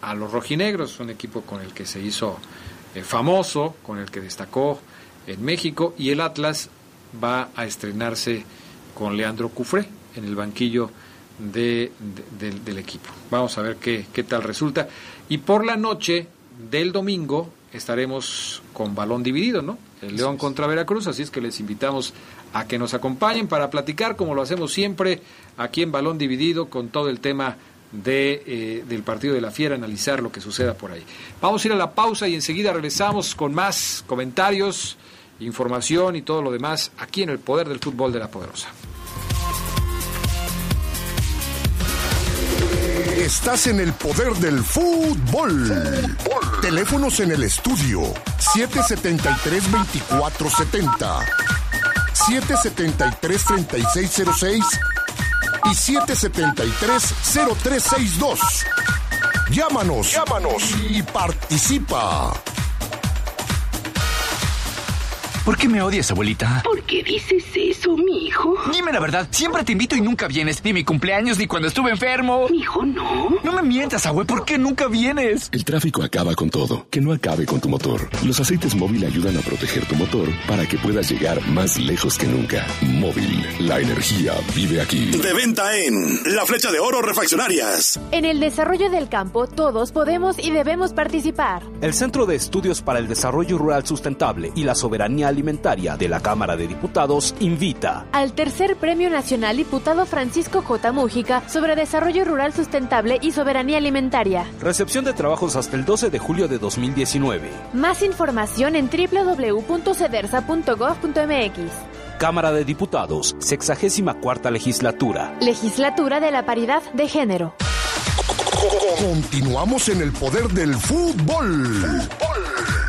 a los rojinegros, un equipo con el que se hizo eh, famoso, con el que destacó en México, y el Atlas va a estrenarse con Leandro Cufré en el banquillo de, del equipo. Vamos a ver qué, qué tal resulta. Y por la noche del domingo estaremos con balón dividido, ¿no? El León contra Veracruz, así es que les invitamos a que nos acompañen para platicar, como lo hacemos siempre, aquí en Balón Dividido, con todo el tema de, eh, del partido de la Fiera, analizar lo que suceda por ahí. Vamos a ir a la pausa y enseguida regresamos con más comentarios, información y todo lo demás aquí en el Poder del Fútbol de la Poderosa. Estás en el poder del fútbol. Teléfonos en el estudio 773-2470, 773-3606 y 773-0362. Llámanos, llámanos y participa. ¿Por qué me odias, abuelita? ¿Por qué dices eso, mi hijo? Dime la verdad, siempre te invito y nunca vienes. Ni mi cumpleaños, ni cuando estuve enfermo. Mi hijo, no. No me mientas, abue, ¿por qué nunca vienes? El tráfico acaba con todo. Que no acabe con tu motor. Los aceites móvil ayudan a proteger tu motor para que puedas llegar más lejos que nunca. Móvil, la energía vive aquí. De venta en La Flecha de Oro Refaccionarias. En el desarrollo del campo, todos podemos y debemos participar. El Centro de Estudios para el Desarrollo Rural Sustentable y la Soberanía Alimentaria de la Cámara de Diputados invita al tercer Premio Nacional Diputado Francisco J. Mújica sobre Desarrollo Rural Sustentable y Soberanía Alimentaria. Recepción de trabajos hasta el 12 de julio de 2019. Más información en www.cedersa.gov.mx. Cámara de Diputados, 64 legislatura. Legislatura de la Paridad de Género. Continuamos en el poder del fútbol.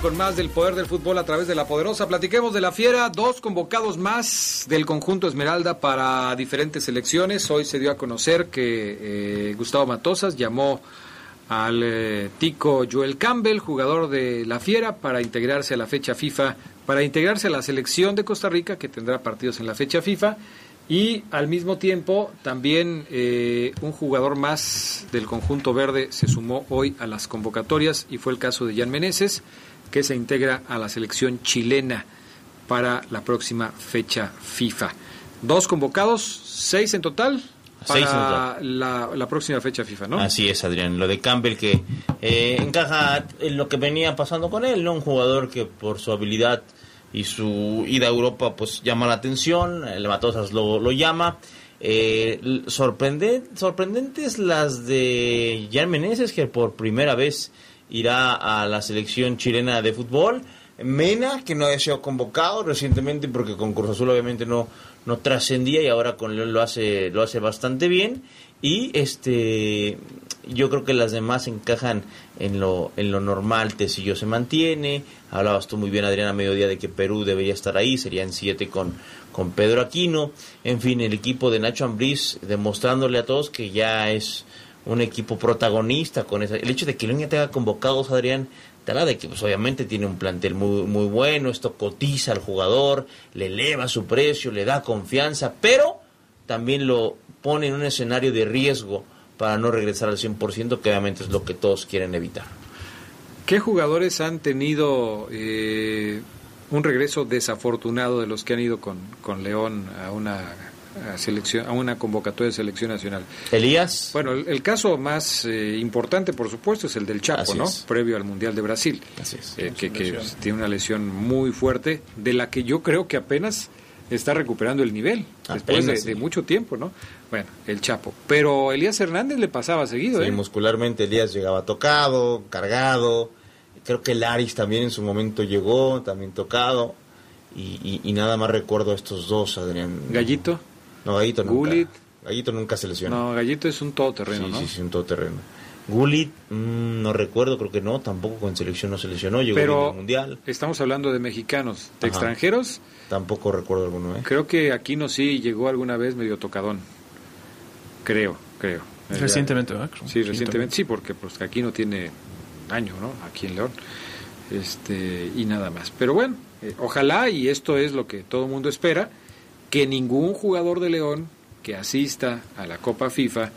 Con más del poder del fútbol a través de la poderosa. Platiquemos de la fiera, dos convocados más del conjunto Esmeralda para diferentes selecciones. Hoy se dio a conocer que eh, Gustavo Matosas llamó al eh, tico Joel Campbell, jugador de la fiera, para integrarse a la fecha FIFA, para integrarse a la selección de Costa Rica, que tendrá partidos en la fecha FIFA. Y al mismo tiempo, también eh, un jugador más del conjunto verde se sumó hoy a las convocatorias y fue el caso de Jan Meneses que se integra a la selección chilena para la próxima fecha FIFA. Dos convocados, seis en total para La, próxima fecha FIFA, ¿no? Así es, Adrián. Lo de Campbell que eh, encaja en lo que venía pasando con él, ¿no? Un jugador que por su habilidad y su ida a Europa pues llama la atención, el Matosas lo, lo llama. Eh, sorprendentes las de Jan Meneses, que por primera vez irá a la selección chilena de fútbol. Mena, que no ha sido convocado recientemente porque con Cruz Azul obviamente no, no trascendía y ahora con León lo hace, lo hace bastante bien. Y este yo creo que las demás encajan en lo, en lo normal. Tecillo se mantiene. Hablabas tú muy bien, Adriana, a mediodía de que Perú debería estar ahí. Serían siete con, con Pedro Aquino. En fin, el equipo de Nacho Ambriz demostrándole a todos que ya es un equipo protagonista con esa, el hecho de que León tenga convocados Adrián te habla de que pues obviamente tiene un plantel muy muy bueno esto cotiza al jugador le eleva su precio le da confianza pero también lo pone en un escenario de riesgo para no regresar al 100% que obviamente es lo que todos quieren evitar ¿Qué jugadores han tenido eh, un regreso desafortunado de los que han ido con, con León a una a selección a una convocatoria de selección nacional? Elías. Bueno, el, el caso más eh, importante, por supuesto, es el del Chapo, Así ¿no? es. Previo al Mundial de Brasil, eh, que, que tiene una lesión muy fuerte, de la que yo creo que apenas está recuperando el nivel después de, mucho tiempo, ¿no? Bueno, el Chapo. Pero Elías Hernández le pasaba seguido, Sí, ¿eh? muscularmente Elías llegaba tocado, cargado. Creo que Laris también en su momento llegó, también tocado. Y, y- y nada más recuerdo a estos dos, Adrián. Gallito. No, Gallito nunca. Gullit. Gallito nunca se lesionó. No, Gallito es un todoterreno, sí, ¿no? Sí, sí, un todoterreno. Gullit, mm, no recuerdo, creo que no, tampoco con selección no se lesionó, llegó Pero al Mundial. estamos hablando de mexicanos, de Ajá. extranjeros. Tampoco recuerdo alguno, ¿eh? Creo que Aquino sí llegó alguna vez medio tocadón. Creo, creo. Recientemente, ¿verdad? Sí, recientemente, sí, porque pues Aquino tiene año, ¿no? Aquí en León. Este, y nada más. Pero bueno, eh, ojalá, y esto es lo que todo el mundo espera, que ningún jugador de León que asista a la Copa FIFA,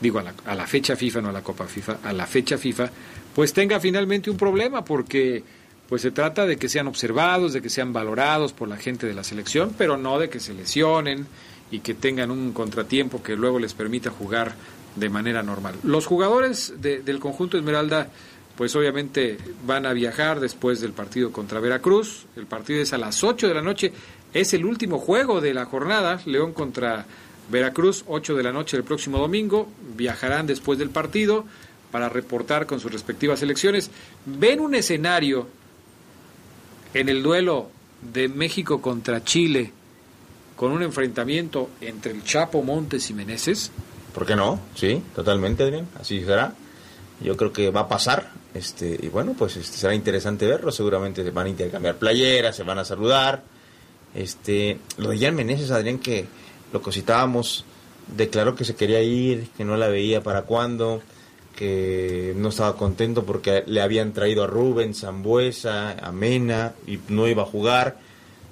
digo a la, a la fecha FIFA, no a la Copa FIFA, a la fecha FIFA, pues tenga finalmente un problema, porque pues se trata de que sean observados, de que sean valorados por la gente de la selección, pero no de que se lesionen y que tengan un contratiempo que luego les permita jugar de manera normal. Los jugadores de- del conjunto Esmeralda, pues obviamente van a viajar después del partido contra Veracruz. El partido es a las 8 de la noche. Es el último juego de la jornada. León contra Veracruz, 8 de la noche el próximo domingo. Viajarán después del partido para reportar con sus respectivas selecciones. Ven un escenario en el duelo de México contra Chile con un enfrentamiento entre el Chapo Montes y Meneses. ¿Por qué no? Sí, totalmente, Adrián. Así será. Yo creo que va a pasar. Este, y bueno, pues este, será interesante verlo. Seguramente se van a intercambiar playeras, se van a saludar. Este, lo de Jan Meneses, Adrián, que lo que citábamos, declaró que se quería ir, que no la veía para cuándo, que no estaba contento porque le habían traído a Rubens, Zambuesa, a Mena y no iba a jugar.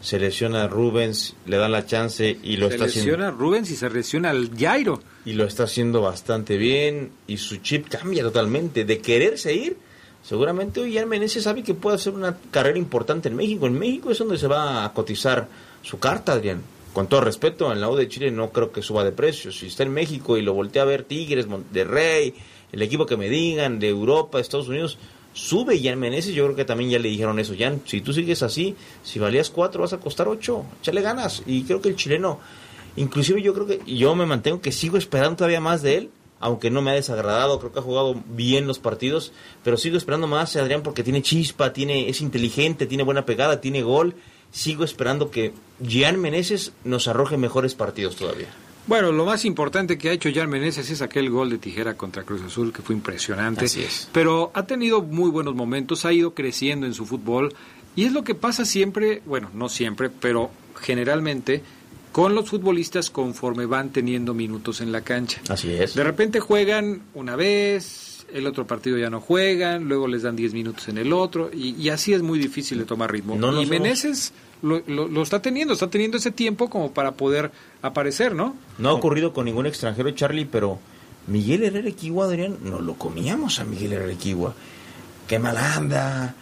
Se lesiona a Rubens, le dan la chance y lo se está haciendo lesiona Rubens y se lesiona al Jairo. y lo está haciendo bastante bien y su chip cambia totalmente de quererse ir seguramente hoy Meneses sabe que puede hacer una carrera importante en México en México es donde se va a cotizar su carta Adrián con todo respeto en la U de Chile no creo que suba de precio. Si está en México y lo voltea a ver Tigres Monterrey el equipo que me digan de Europa Estados Unidos sube Jan Meneses yo creo que también ya le dijeron eso. Jan si tú sigues así si valías cuatro vas a costar ocho. Échale ganas. Y creo que el chileno Inclusive yo creo que yo me mantengo que sigo esperando todavía más de él, aunque no me ha desagradado, creo que ha jugado bien los partidos, pero sigo esperando más Adrián porque tiene chispa, tiene es inteligente, tiene buena pegada, tiene gol. Sigo esperando que Gian Meneses nos arroje mejores partidos todavía. Bueno, lo más importante que ha hecho Jan Meneses es aquel gol de tijera contra Cruz Azul, que fue impresionante. Así es. Pero ha tenido muy buenos momentos, ha ido creciendo en su fútbol. Y es lo que pasa siempre, bueno, no siempre, pero generalmente con los futbolistas conforme van teniendo minutos en la cancha. Así es. De repente juegan una vez, el otro partido ya no juegan, luego les dan 10 minutos en el otro, y, y así es muy difícil de tomar ritmo. No y Meneses lo, lo- está teniendo, está teniendo ese tiempo como para poder aparecer, ¿no? No ha ocurrido con ningún extranjero, Charlie, pero Miguel Herrera Equigua, Adrián, no lo comíamos a Miguel Herrera Equigua. Qué mal anda.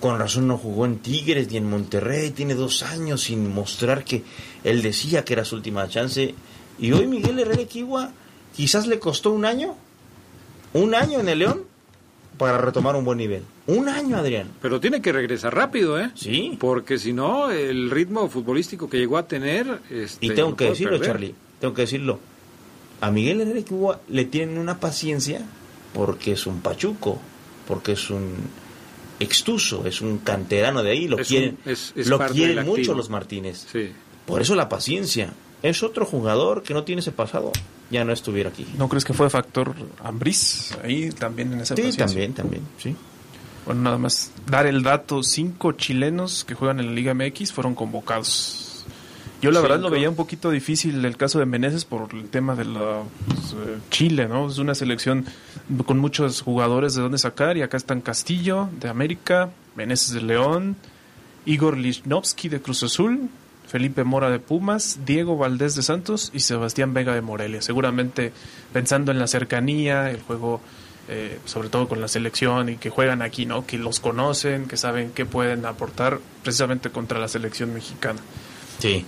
Con razón no jugó en Tigres ni en Monterrey. Tiene dos años sin mostrar que él decía que era su última chance. Y hoy Miguel Herrera Equigua quizás le costó un año. Un año en el León. Para retomar un buen nivel. Un año, Adrián. Pero tiene que regresar rápido, ¿eh? Sí. Porque si no, el ritmo futbolístico que llegó a tener... Este, y tengo que decirlo, perder. Charlie, tengo que decirlo. A Miguel Herrera Cuba le tienen una paciencia porque es un pachuco, porque es un extuso, es un canterano de ahí, lo Es quieren, un- es- es lo quieren mucho los Martínez. Sí. Por eso la paciencia. Es otro jugador que no tiene ese pasado, ya no estuviera aquí. ¿No crees que fue factor Ambriz ahí también en esa Sí, también, también, sí. Bueno, nada más dar el dato, cinco chilenos que juegan en la Liga MX fueron convocados. Yo la verdad lo veía un poquito difícil el caso de Meneses por el tema de la pues, eh, Chile, ¿no? Es una selección con muchos jugadores de dónde sacar y acá están Castillo de América, Meneses de León, Igor Lichnowsky de Cruz Azul, Felipe Mora de Pumas, Diego Valdés de Santos y Sebastián Vega de Morelia. Seguramente pensando en la cercanía, el juego, eh, sobre todo con la selección y que juegan aquí, ¿no? Que los conocen, que saben qué pueden aportar precisamente contra la selección mexicana. Sí.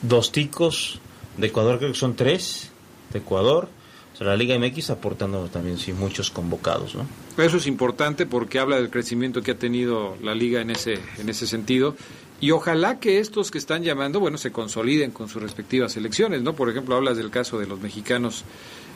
Dos ticos de Ecuador, creo que son tres de Ecuador. O sea, la Liga MX aportando también, sí, muchos convocados, ¿no? Eso es importante porque habla del crecimiento que ha tenido la liga en ese, en ese sentido. Y ojalá que estos que están llamando, bueno, se consoliden con sus respectivas selecciones, ¿no? Por ejemplo, hablas del caso de los mexicanos,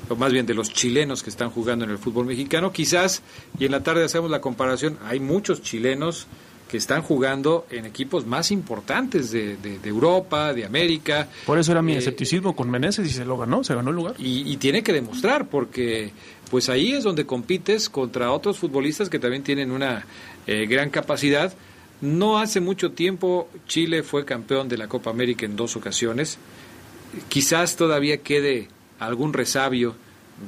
o más bien de los chilenos que están jugando en el fútbol mexicano. Quizás, y en la tarde hacemos la comparación, hay muchos chilenos que están jugando en equipos más importantes de, de- de Europa, de América. Por eso era mi Eh, escepticismo con Meneses y se lo ganó, se ganó el lugar. y, y tiene que demostrar porque pues ahí es donde compites contra otros futbolistas que también tienen una eh, gran capacidad. No hace mucho tiempo Chile fue campeón de la Copa América en dos ocasiones. Quizás todavía quede algún resabio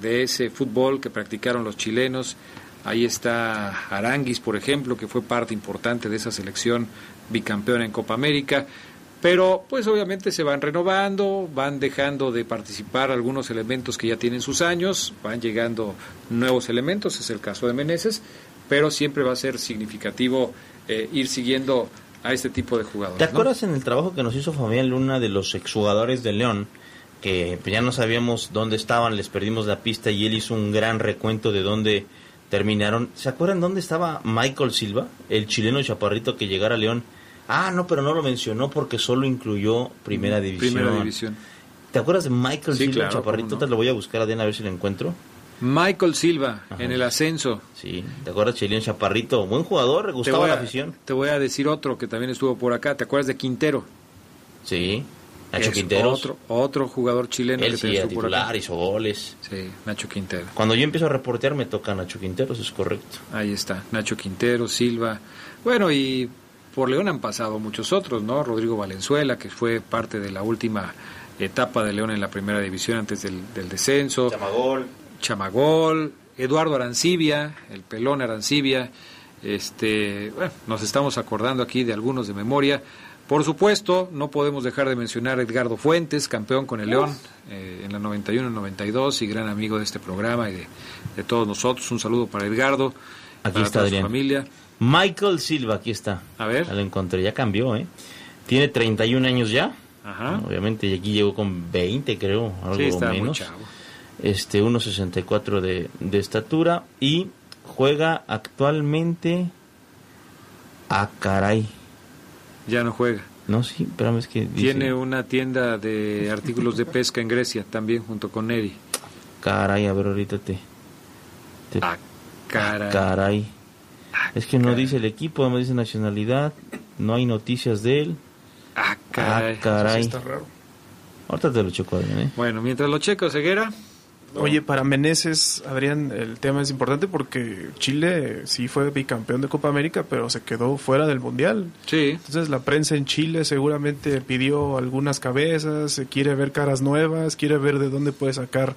de ese fútbol que practicaron los chilenos. Ahí está Aranguis, por ejemplo, que fue parte importante de esa selección bicampeona en Copa América. Pero pues obviamente se van renovando, van dejando de participar algunos elementos que ya tienen sus años, van llegando nuevos elementos, es el caso de Meneses, pero siempre va a ser significativo eh, ir siguiendo a este tipo de jugadores. ¿Te ¿no? acuerdas en el trabajo que nos hizo Fabián Luna de los exjugadores de León? Que pues, ya no sabíamos dónde estaban, les perdimos la pista y él hizo un gran recuento de dónde terminaron. ¿Se acuerdan dónde estaba Michael Silva, el chileno chaparrito que llegara a León? Ah, no, pero no lo mencionó porque solo incluyó Primera División. Primera división. ¿Te acuerdas de Michael Sí, Silva, claro, chaparrito? no. Te lo voy a buscar a Diana a ver si lo encuentro. Michael Silva Ajá. en el ascenso. Sí, ¿te acuerdas chileno chaparrito? Buen jugador, gustaba voy, la a, afición. te voy a decir otro que también estuvo por acá. ¿Te acuerdas de Quintero? Sí, Nacho Es Quinteros. Otro, otro jugador chileno Él que sí estuvo por acá. titular, hizo goles. Sí, Nacho Quintero. Cuando yo empiezo a reportear me toca Nacho Quinteros, es correcto. Ahí está, Nacho Quintero, Silva. Bueno, y por León han pasado muchos otros, ¿no? Rodrigo Valenzuela, que fue parte de la última etapa de León en la primera división antes del, del descenso. Chamagol. Chamagol, Eduardo Arancibia, el pelón Arancibia. Este, bueno, nos estamos acordando aquí de algunos de memoria. Por supuesto, no podemos dejar de mencionar a Edgardo Fuentes, campeón con el León eh, en la 91-92 y gran amigo de este programa y de, de todos nosotros. Un saludo para Edgardo, Aquí para está toda su Adrián. familia. Michael Silva, aquí está. A ver. Ya lo encontré, ya cambió, ¿eh? Tiene 31 años ya. Ajá. Obviamente, y aquí llegó con 20, creo, algo Sí, está muy chavo. Este, 1.64 de, de estatura y juega actualmente a caray. Ya no juega. No, sí, espérame, es que dice- Tiene una tienda de artículos de pesca en Grecia también junto con Neri. Caray, a ver, ahorita te... te- Ah, caray. caray. Es que no dice el equipo, no dice nacionalidad, no hay noticias de él. Ah, caray. Ah, caray. Eso sí está raro. Ahorita te lo checo, Adrián, ¿eh? Bueno, mientras lo checo, Ceguera. Oye, para Meneses, Adrián, el tema es importante porque Chile sí fue bicampeón de Copa América, pero se quedó fuera del Mundial. Sí. Entonces la prensa en Chile seguramente pidió algunas cabezas, quiere ver caras nuevas, quiere ver de dónde puede sacar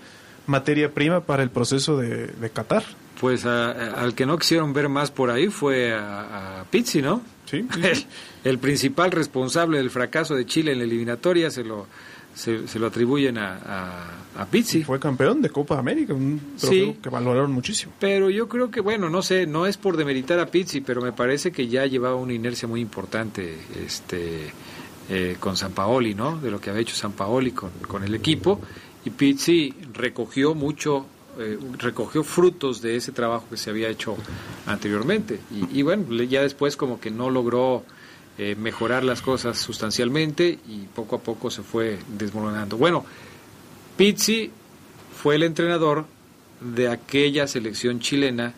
materia prima para el proceso de, de Qatar. Pues a- a- al que no quisieron ver más por ahí fue a, a Pizzi, ¿no? Sí. El, el principal responsable del fracaso de Chile en la eliminatoria se lo, se, se lo atribuyen a, a, a Pizzi. Fue campeón de Copa América, un trofeo Sí. que valoraron muchísimo. Pero yo creo que, bueno, no sé, no es por demeritar a Pizzi, pero me parece que ya llevaba una inercia muy importante este, eh, con San Paoli, ¿no? De lo que había hecho San Paoli con, con el equipo. Y Pizzi recogió mucho eh, recogió frutos de ese trabajo que se había hecho anteriormente. Y, y bueno, ya después como que no logró eh, mejorar las cosas sustancialmente y poco a poco se fue desmoronando. Bueno, Pizzi fue el entrenador de aquella selección chilena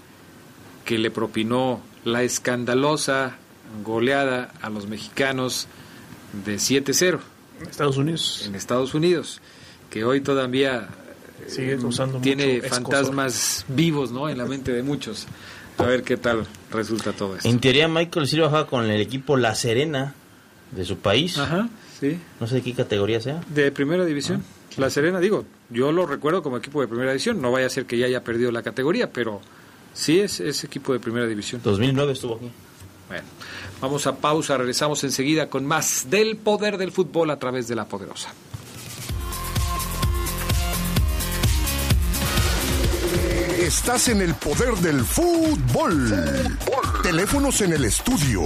que le propinó la escandalosa goleada a los mexicanos de 7-0 Estados Unidos. en Estados Unidos, que hoy todavía eh, Sigue usando tiene mucho fantasmas vivos ¿no? en la mente de muchos. A ver qué tal resulta todo esto. En teoría, Michael Silva juega con el equipo La Serena de su país. Ajá, sí. No sé de qué categoría sea. De primera división. La Serena, digo, yo lo recuerdo como equipo de primera división. No vaya a ser que ya haya perdido la categoría, pero sí es, es equipo de primera división. 2009 estuvo aquí. Bueno, vamos a pausa, regresamos enseguida con más del poder del fútbol a través de la poderosa. Estás en el poder del fútbol. Teléfonos en el estudio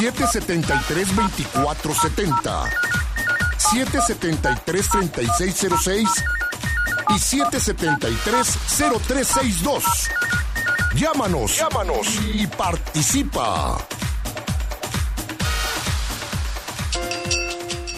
773-2470, 773-3606 y 773-0362. Llámanos, llámanos y participa.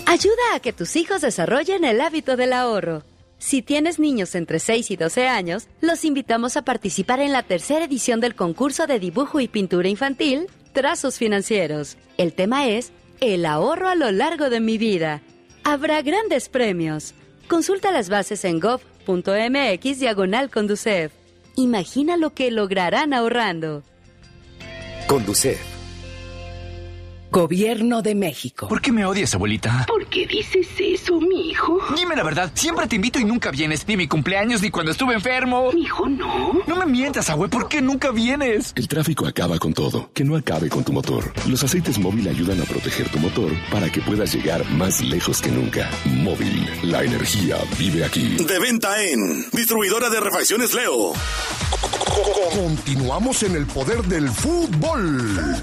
Ayuda a que tus hijos desarrollen el hábito del ahorro. Si tienes niños entre 6 y 12 años, los invitamos a participar en la tercera edición del concurso de dibujo y pintura infantil, Trazos Financieros. El tema es El ahorro a lo largo de mi vida. Habrá grandes premios. Consulta las bases en gov.mx diagonal Conducef. Imagina lo que lograrán ahorrando. Conducef. Gobierno de México. ¿Por qué me odias, abuelita? ¿Por qué dices eso, mi hijo? Dime la verdad, siempre te invito y nunca vienes, ni mi cumpleaños, ni cuando estuve enfermo. Hijo, no. No me mientas, abue, ¿por qué nunca vienes? El tráfico acaba con todo. Que no acabe con tu motor. Los aceites móvil ayudan a proteger tu motor para que puedas llegar más lejos que nunca. Móvil, la energía vive aquí. De venta en Distribuidora de Refacciones Leo. Continuamos en el poder del fútbol.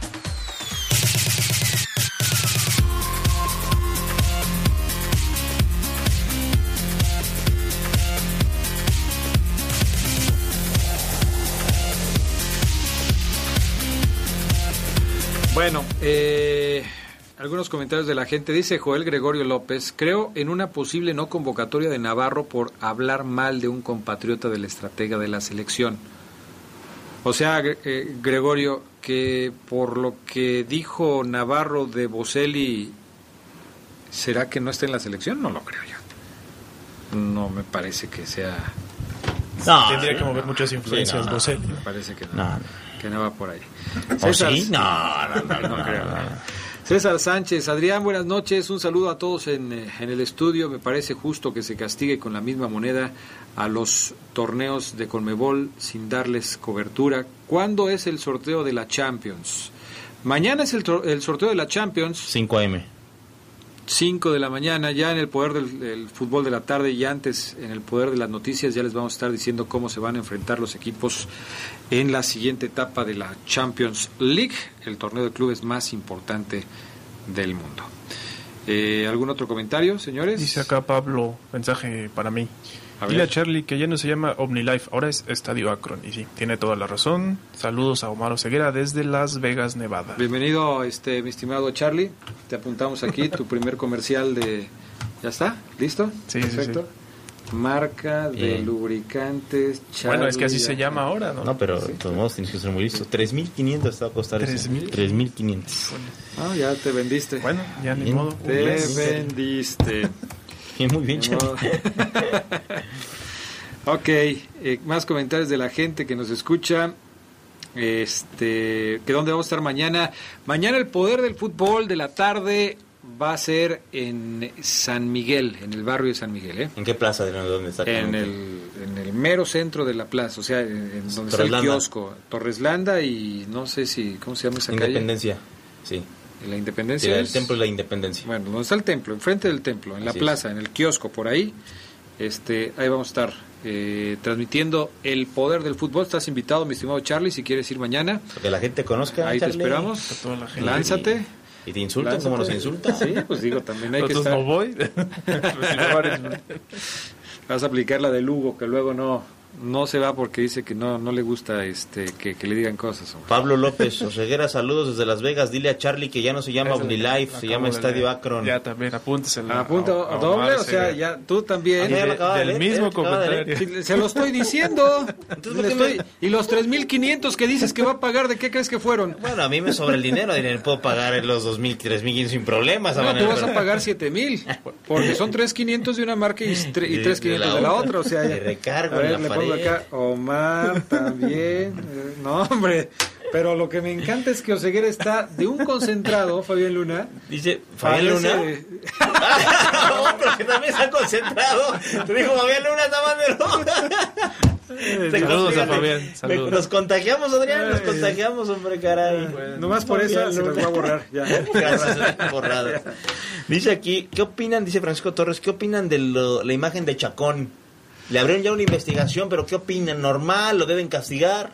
Eh, algunos comentarios de la gente. Dice Joel Gregorio López, creo en una posible no convocatoria de Navarro por hablar mal de un compatriota del estratega de la selección. O sea, eh, Gregorio, que por lo que dijo Navarro de Boselli, ¿será que no está en la selección? No lo creo yo. No me parece que sea... No, Tendría que mover muchas influencias, Sí, no, Boselli. Me parece que no, No, no. Que no va por ahí. ¿O sí? No, no, no, no no, creo. César Sánchez, Adrián, buenas noches. Un saludo a todos en, en el estudio. Me parece justo que se castigue con la misma moneda a los torneos de Conmebol sin darles cobertura. ¿Cuándo es el sorteo de la Champions? Mañana es el, el sorteo de la Champions. 5 AM. 5 de la mañana, ya en el poder del, fútbol de la tarde y antes en el poder de las noticias, ya les vamos a estar diciendo cómo se van a enfrentar los equipos en la siguiente etapa de la Champions League, el torneo de clubes más importante del mundo. Eh, ¿Algún otro comentario, señores? Dice acá Pablo, mensaje para mí. A Dile a. Charlie que ya no se llama OmniLife, ahora es Estadio Akron. Y sí, tiene toda la razón. Saludos a Omar Ceguera desde Las Vegas, Nevada. Bienvenido, este, mi estimado Charlie. Te apuntamos aquí tu primer comercial de... ¿Ya está? ¿Listo? Sí, sí, Perfecto. Marca de Bien. lubricantes Charlie. Bueno, es que así se llama ahora, ¿no? No, pero de todos modos tienes que ser muy listo. 3.500 está a costar eso. 3,000. 3.500. Ah, ya te vendiste. Bueno, ya ni Bien. modo. Te vendiste. Muy bien, ok, eh, más comentarios de la gente que nos escucha. Este, que dónde vamos a estar mañana. Mañana el poder del fútbol de la tarde va a ser en San Miguel, en el barrio de San Miguel, ¿eh? ¿En qué plaza de dónde está? En el, en el mero centro de la plaza, o sea, en, en donde está el kiosco. Torreslanda y no sé si, ¿cómo se llama esa calle? Independencia. Sí. La Independencia. el es- templo de la Independencia. Bueno, donde está el templo, enfrente del templo, en la es. plaza, en el kiosco, por ahí. Este, ahí vamos a estar eh, transmitiendo el poder del fútbol. Estás invitado, mi estimado Charlie, si quieres ir mañana. Que la gente conozca. Ahí te esperamos. toda la gente. Lánzate. Y te insultan como nos insultan. Sí, pues digo, también hay que Entonces estar. no voy. Vas a aplicar la de Lugo, que luego no, no se va porque dice que no, no le gusta este que, que le digan cosas. hombre. Pablo López Oseguera, saludos desde Las Vegas. Dile a Charlie que ya no se llama OmniLife, se llama Estadio. Akron. Ya también, apúnteselo. A punto A- a doble, o sea, ya tú también. Ya lo acaba de Del leer, mismo leer. comentario. Se lo estoy diciendo. ¿por Le qué estoy- me- Y los 3.500 que dices que va a pagar, ¿de qué crees que fueron? Bueno, a mí me sobra el dinero, dinero. puedo pagar los 2.000, 3.000 sin problemas. No, tú vas a pagar 7.000, porque son 3.500 de una marca y, tre- y De- 3.500 de la de la otra. otra. O sea, ya. Recargo A en ver, la acá, Omar también. Eh, No, hombre. Pero lo que me encanta es que Oseguera está de un concentrado, Fabián Luna. Dice, Fabián Luna. No, pero que también está concentrado. Te dijo Fabián Luna, Tabanero. Saludos a Fabián, saludos. Nos contagiamos, Adrián, nos contagiamos, hombre, caray. Nomás por eso se los voy a borrar. Ya. Borrado. Dice aquí, ¿qué opinan? Dice Francisco Torres, ¿qué opinan de lo- la imagen de Chacón? Le abrieron ya una investigación, pero ¿qué opinan? ¿Normal? ¿Lo deben castigar?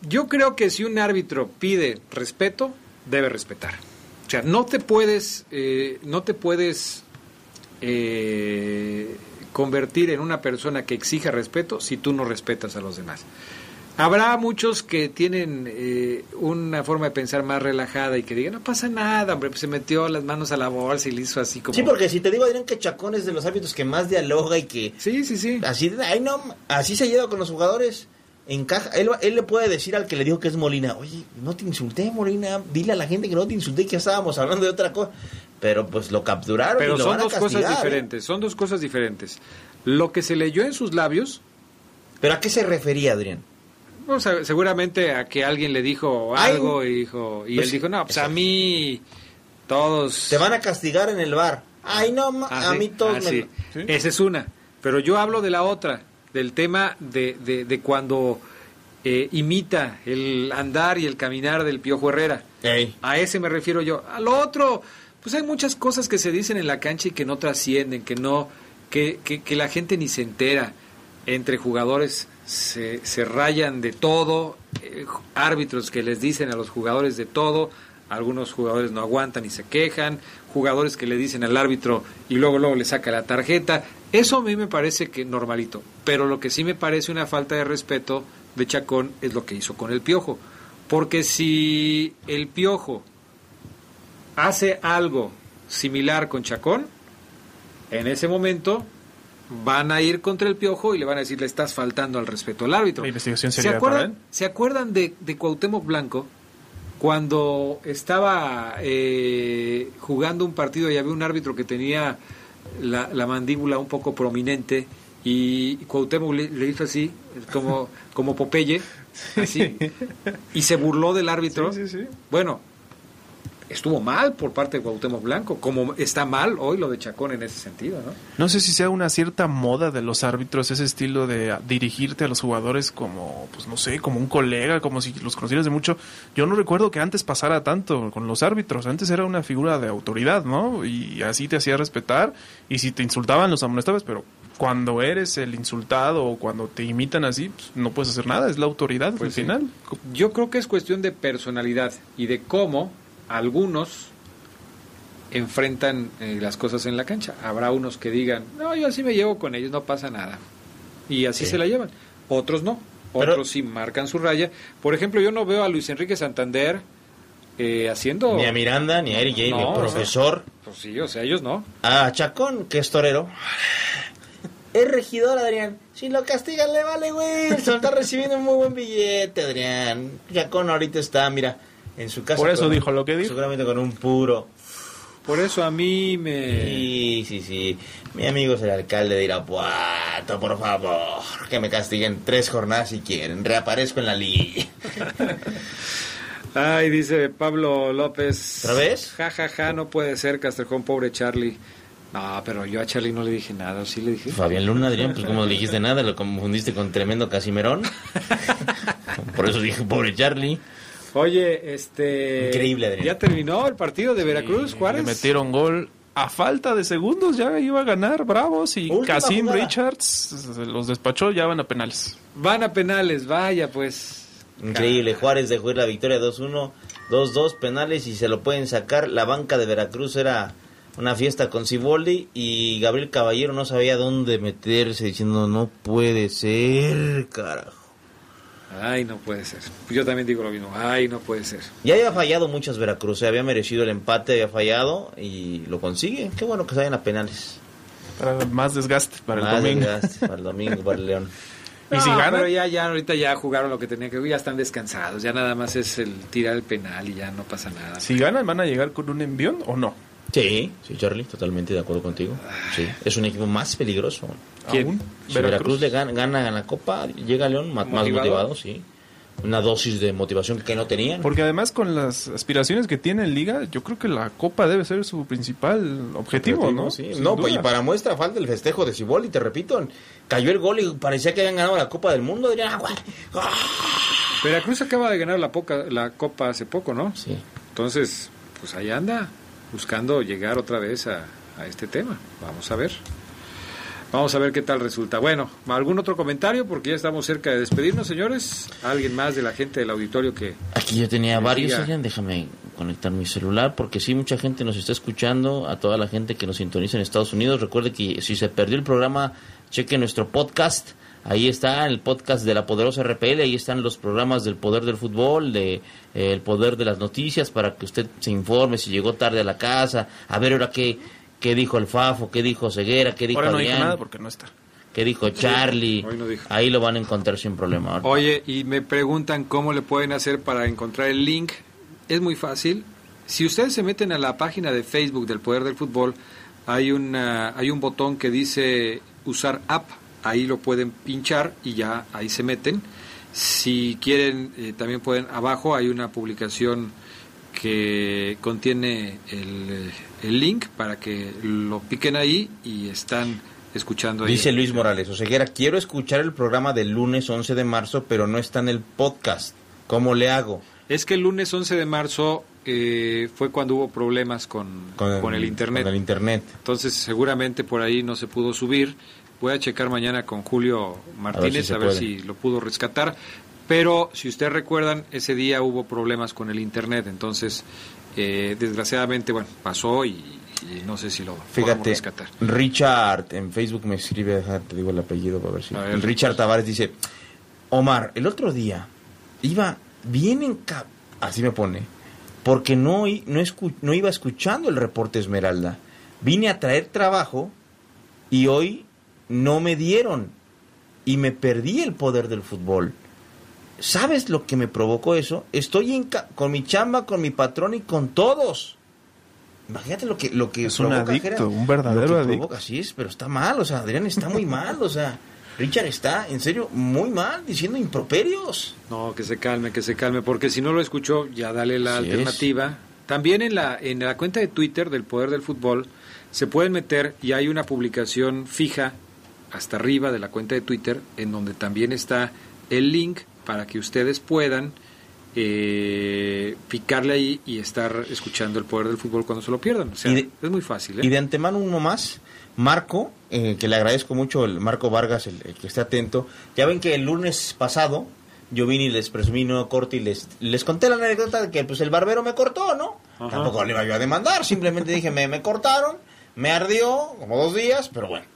Yo creo que si un árbitro pide respeto, debe respetar. O sea, no te puedes, eh, no te puedes eh, convertir en una persona que exija respeto si tú no respetas a los demás. Habrá muchos que tienen eh, una forma de pensar más relajada y que digan, no pasa nada, hombre, pues se metió las manos a la bolsa y le hizo así como... Sí, porque si te digo, Adrián, que Chacón es de los árbitros que más dialoga y que... Sí, sí, sí. Así, ay, no, así se lleva con los jugadores. Encaja, él, él le puede decir al que le dijo que es Molina, oye, no te insulté, Molina, dile a la gente que no te insulté, que estábamos hablando de otra cosa. Pero pues lo capturaron Pero y lo son van a dos castigar, cosas ¿eh? diferentes, son dos cosas diferentes. Lo que se leyó en sus labios ¿Pero a qué se refería, Adrián? Seguramente a que alguien le dijo Ay, algo y dijo y pues, él dijo, "No, pues a mí todos Te van a castigar en el bar. Ay, no, ma- Ah, a sí, mí todos ah, me... sí. Esa es una. Pero yo hablo de la otra, del tema de, de, de cuando eh, imita el andar y el caminar del Piojo Herrera. Ey. A ese me refiero yo. A lo otro, pues hay muchas cosas que se dicen en la cancha y que no trascienden, que no, que, que, que la gente ni se entera. Entre jugadores se, se rayan de todo, eh, árbitros que les dicen a los jugadores de todo, algunos jugadores no aguantan y se quejan, jugadores que le dicen al árbitro y luego luego le saca la tarjeta. Eso a mí me parece que normalito, pero lo que sí me parece una falta de respeto de Chacón es lo que hizo con el Piojo, porque si el Piojo hace algo similar con Chacón, en ese momento van a ir contra el Piojo y le van a decir le estás faltando al respeto al árbitro. La investigación ¿Se sería acuerdan, para él. ¿Se acuerdan de, de Cuauhtémoc Blanco cuando estaba eh, jugando un partido y había un árbitro que tenía la, la mandíbula un poco prominente y Cuauhtémoc le, le hizo así, como, como Popeye, así, y se burló del árbitro? Sí, sí, sí. Bueno, estuvo mal por parte de Cuauhtémoc Blanco, como está mal hoy lo de Chacón en ese sentido, ¿no? No sé si sea una cierta moda de los árbitros ese estilo de dirigirte a los jugadores como, pues no sé, como un colega, como si los conocieras de mucho. Yo no recuerdo que antes pasara tanto con los árbitros. Antes era una figura de autoridad, ¿no? Y así te hacía respetar. Y si te insultaban, los amonestabas, pero cuando eres el insultado o cuando te imitan así, pues, no puedes hacer nada. Es la autoridad Pues al sí. final. Yo creo que es cuestión de personalidad y de cómo algunos enfrentan eh, las cosas en la cancha. Habrá unos que digan, no, yo así me llevo con ellos, no pasa nada. Y así Sí. se la llevan. Otros no. Pero- Otros sí marcan su raya. Por ejemplo, yo no veo a Luis Enrique Santander eh, haciendo... Ni a Miranda, ni a Eric J, ni No, al o sea, profesor. Pues sí, o sea, ellos no. A Chacón, que es torero. Es regidor, Adrián. Si lo castigan, le vale, güey. Se está recibiendo un muy buen billete, Adrián. Chacón ahorita está, mira, en su casa. Por eso con- dijo lo que dijo. Seguramente con un puro. Por eso a mí me... Sí, sí, sí. Mi amigo es el alcalde de Irapuato, por favor. Que me castiguen tres jornadas si quieren. Reaparezco en la liga. Ay, dice Pablo López. ¿Otra vez? Ja, ja, ja, no puede ser, Castrejón, pobre Charlie. No, pero yo a Charlie no le dije nada, sí le dije. Fabián Luna, Adrián, pues como le dijiste nada, lo confundiste con tremendo Casimerón. Por eso dije, pobre Charlie. Oye, este. Increíble, Adrián. Ya terminó el partido de Veracruz, Juárez. metieron gol a falta de segundos, ya iba a ganar Bravos y Casim. Richards los despachó, ya van a penales. Van a penales, vaya pues. Increíble, Juárez dejó ir la victoria 2-1, 2-2 penales y se lo pueden sacar. La banca de Veracruz era una fiesta con Ciboldi y Gabriel Caballero no sabía dónde meterse diciendo no puede ser, carajo. Ay, no puede ser. Yo también digo lo mismo. Ay, no puede ser. Ya había fallado muchas Veracruz, eh, había merecido el empate, había fallado y lo consigue. Qué bueno que se vayan a penales. Para más desgaste para Más el domingo. desgaste para el domingo, para el León. ¿Y si No, ganan? Pero ya, ya, ahorita ya jugaron lo que tenían que ya están descansados. Ya nada más es el tirar el penal y ya no pasa nada. Si ganan, ¿van a llegar con un envión o no? Sí, sí, Charlie, totalmente de acuerdo contigo. Sí, es un equipo más peligroso. ¿Quién? Si Veracruz, le gana, gana la Copa, llega León más ¿Motivado? motivado, sí. Una dosis de motivación que no tenían. Porque además con las aspiraciones que tiene en Liga, yo creo que la Copa debe ser su principal objetivo, ¿no? Sí. No, duda. pues y para muestra falta el festejo de Ciboli, te repito. Cayó el gol y parecía que habían ganado la Copa del Mundo. Adrián Aguad. Veracruz acaba de ganar la, poca, la Copa hace poco, ¿no? Sí. Entonces, pues ahí anda, buscando llegar otra vez a, a este tema. Vamos a ver. Vamos a ver qué tal resulta. Bueno, ¿algún otro comentario? Porque ya estamos cerca de despedirnos, señores. ¿Alguien más de la gente del auditorio que... Aquí yo tenía varios, déjame conectar mi celular porque sí, mucha gente nos está escuchando, a toda la gente que nos sintoniza en Estados Unidos. Recuerde que si se perdió el programa, cheque nuestro podcast. Ahí está el podcast de la poderosa RPL, ahí están los programas del poder del fútbol, de eh, el poder de las noticias, para que usted se informe si llegó tarde a la casa, a ver ahora qué, qué dijo el Fafo, qué dijo Ceguera, qué dijo Ahora no dijo Adrián, nada porque no está. qué dijo Charlie. hoy no dijo. Ahí lo van a encontrar sin problema. Oye, y me preguntan cómo le pueden hacer para encontrar el link. Es muy fácil. Si ustedes se meten a la página de Facebook del Poder del Fútbol, hay, una, hay un botón que dice usar app. Ahí lo pueden pinchar y ya ahí se meten. Si quieren, eh, también pueden, abajo hay una publicación que contiene el, eh, el link para que lo piquen ahí y están escuchando ahí. Dice Luis Morales, Oseguera, quiero escuchar el programa del lunes 11 de marzo, pero no está en el podcast. ¿Cómo le hago? Es que el lunes 11 de marzo eh, fue cuando hubo problemas con, con, el internet. Con el internet. Entonces seguramente por ahí no se pudo subir. Voy a checar mañana con Julio Martínez a ver si, lo pudo rescatar. Pero si ustedes recuerdan, ese día hubo problemas con el internet. Entonces, eh, desgraciadamente, bueno, pasó y, y no sé si lo podemos Fíjate, rescatar. Richard en Facebook me escribe, deja, te digo el apellido para ver si. A ver, el Richard Tavares dice, Omar, el otro día iba bien en cap- así me pone, porque no, no, escu- no iba escuchando el reporte Esmeralda. Vine a traer trabajo y hoy no me dieron y me perdí el poder del fútbol. ¿Sabes lo que me provocó eso? Estoy en ca- con mi chamba, con mi patrón y con todos. Imagínate lo que lo que Es un provoca, adicto, Jera. un verdadero adicto. provoca, sí es, pero está mal, o sea, Adrián está muy mal, o sea, Richard está, en serio, muy mal, diciendo improperios. No, que se calme, que se calme, porque si no lo escuchó, ya dale la Así es. alternativa. También en la, en la cuenta de Twitter del Poder del Fútbol se pueden meter y hay una publicación fija hasta arriba de la cuenta de Twitter en donde también está el link para que ustedes puedan eh, picarle ahí y estar escuchando el Poder del Fútbol cuando se lo pierdan. O sea, de- es muy fácil. ¿eh? Y de antemano uno más, Marco, eh, que le agradezco mucho, el Marco Vargas, el, el que esté atento. Ya ven que el lunes pasado yo vine y les presumí nuevo corte y les, les conté la anécdota de que pues el barbero me cortó, ¿no? Ajá. Tampoco le iba yo a demandar, simplemente dije, me, me cortaron, me ardió como dos días, pero bueno.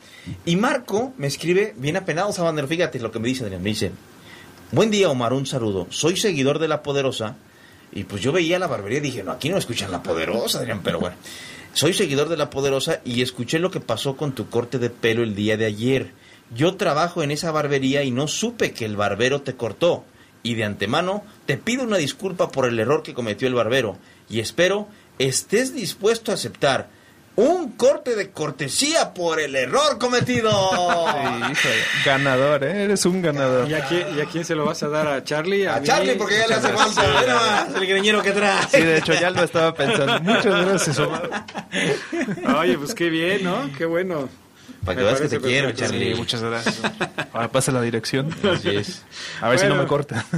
Y Marco me escribe, bien apenado, Sabander, fíjate lo que me dice Adrián, me dice, buen día Omar, un saludo, soy seguidor de La Poderosa, y pues yo veía la barbería y dije, no, aquí no escuchan La Poderosa, Adrián, pero bueno. Soy seguidor de La Poderosa y escuché lo que pasó con tu corte de pelo el día de ayer. Yo trabajo en esa barbería y no supe que el barbero te cortó. Y de antemano te pido una disculpa por el error que cometió el barbero. Y espero estés dispuesto a aceptar un corte de cortesía por el error cometido. Sí, ganador, ¿eh? eres un ganador. ¿Y a, quién, y a quién se lo vas a dar? ¿A Charlie? A? Charlie, porque ya le hace falta. Mira el greñero que trae. Sí, de hecho ya lo estaba pensando. Muchas gracias, Omar. Oye, pues qué bien, ¿no? Qué bueno. Para que veas que te quiero. Charlie. Sí, muchas gracias. Ahora pasa la dirección. Así es. A ver si no me corta.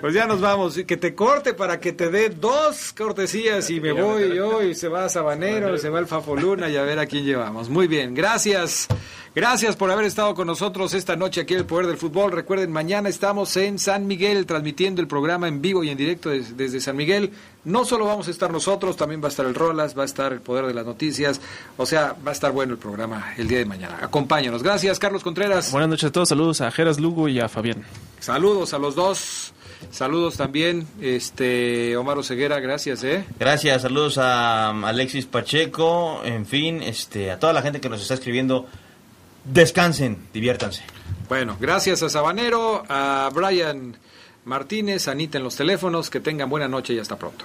Pues ya nos vamos. Y Que te corte para que te dé dos cortesías y me voy yo y se va a Sabanero, se va el Fafoluna y a ver a quién llevamos. Muy bien, gracias. Gracias por haber estado con nosotros esta noche aquí en El Poder del Fútbol. Recuerden, mañana estamos en San Miguel transmitiendo el programa en vivo y en directo des- desde San Miguel. No solo vamos a estar nosotros, también va a estar el Rolas, va a estar el Poder de las Noticias. O sea, va a estar bueno el programa el día de mañana. Acompáñanos. Gracias, Carlos Contreras. Buenas noches a todos. Saludos a Geras Lugo y a Fabián. Saludos a los dos. Saludos también, este Omar Ceguera, gracias, eh. Gracias, saludos a um, Alexis Pacheco, en fin, este, a toda la gente que nos está escribiendo. Descansen, diviértanse. Bueno, gracias a Sabanero, a Brian Martínez, a Anita en los teléfonos, que tengan buena noche y hasta pronto.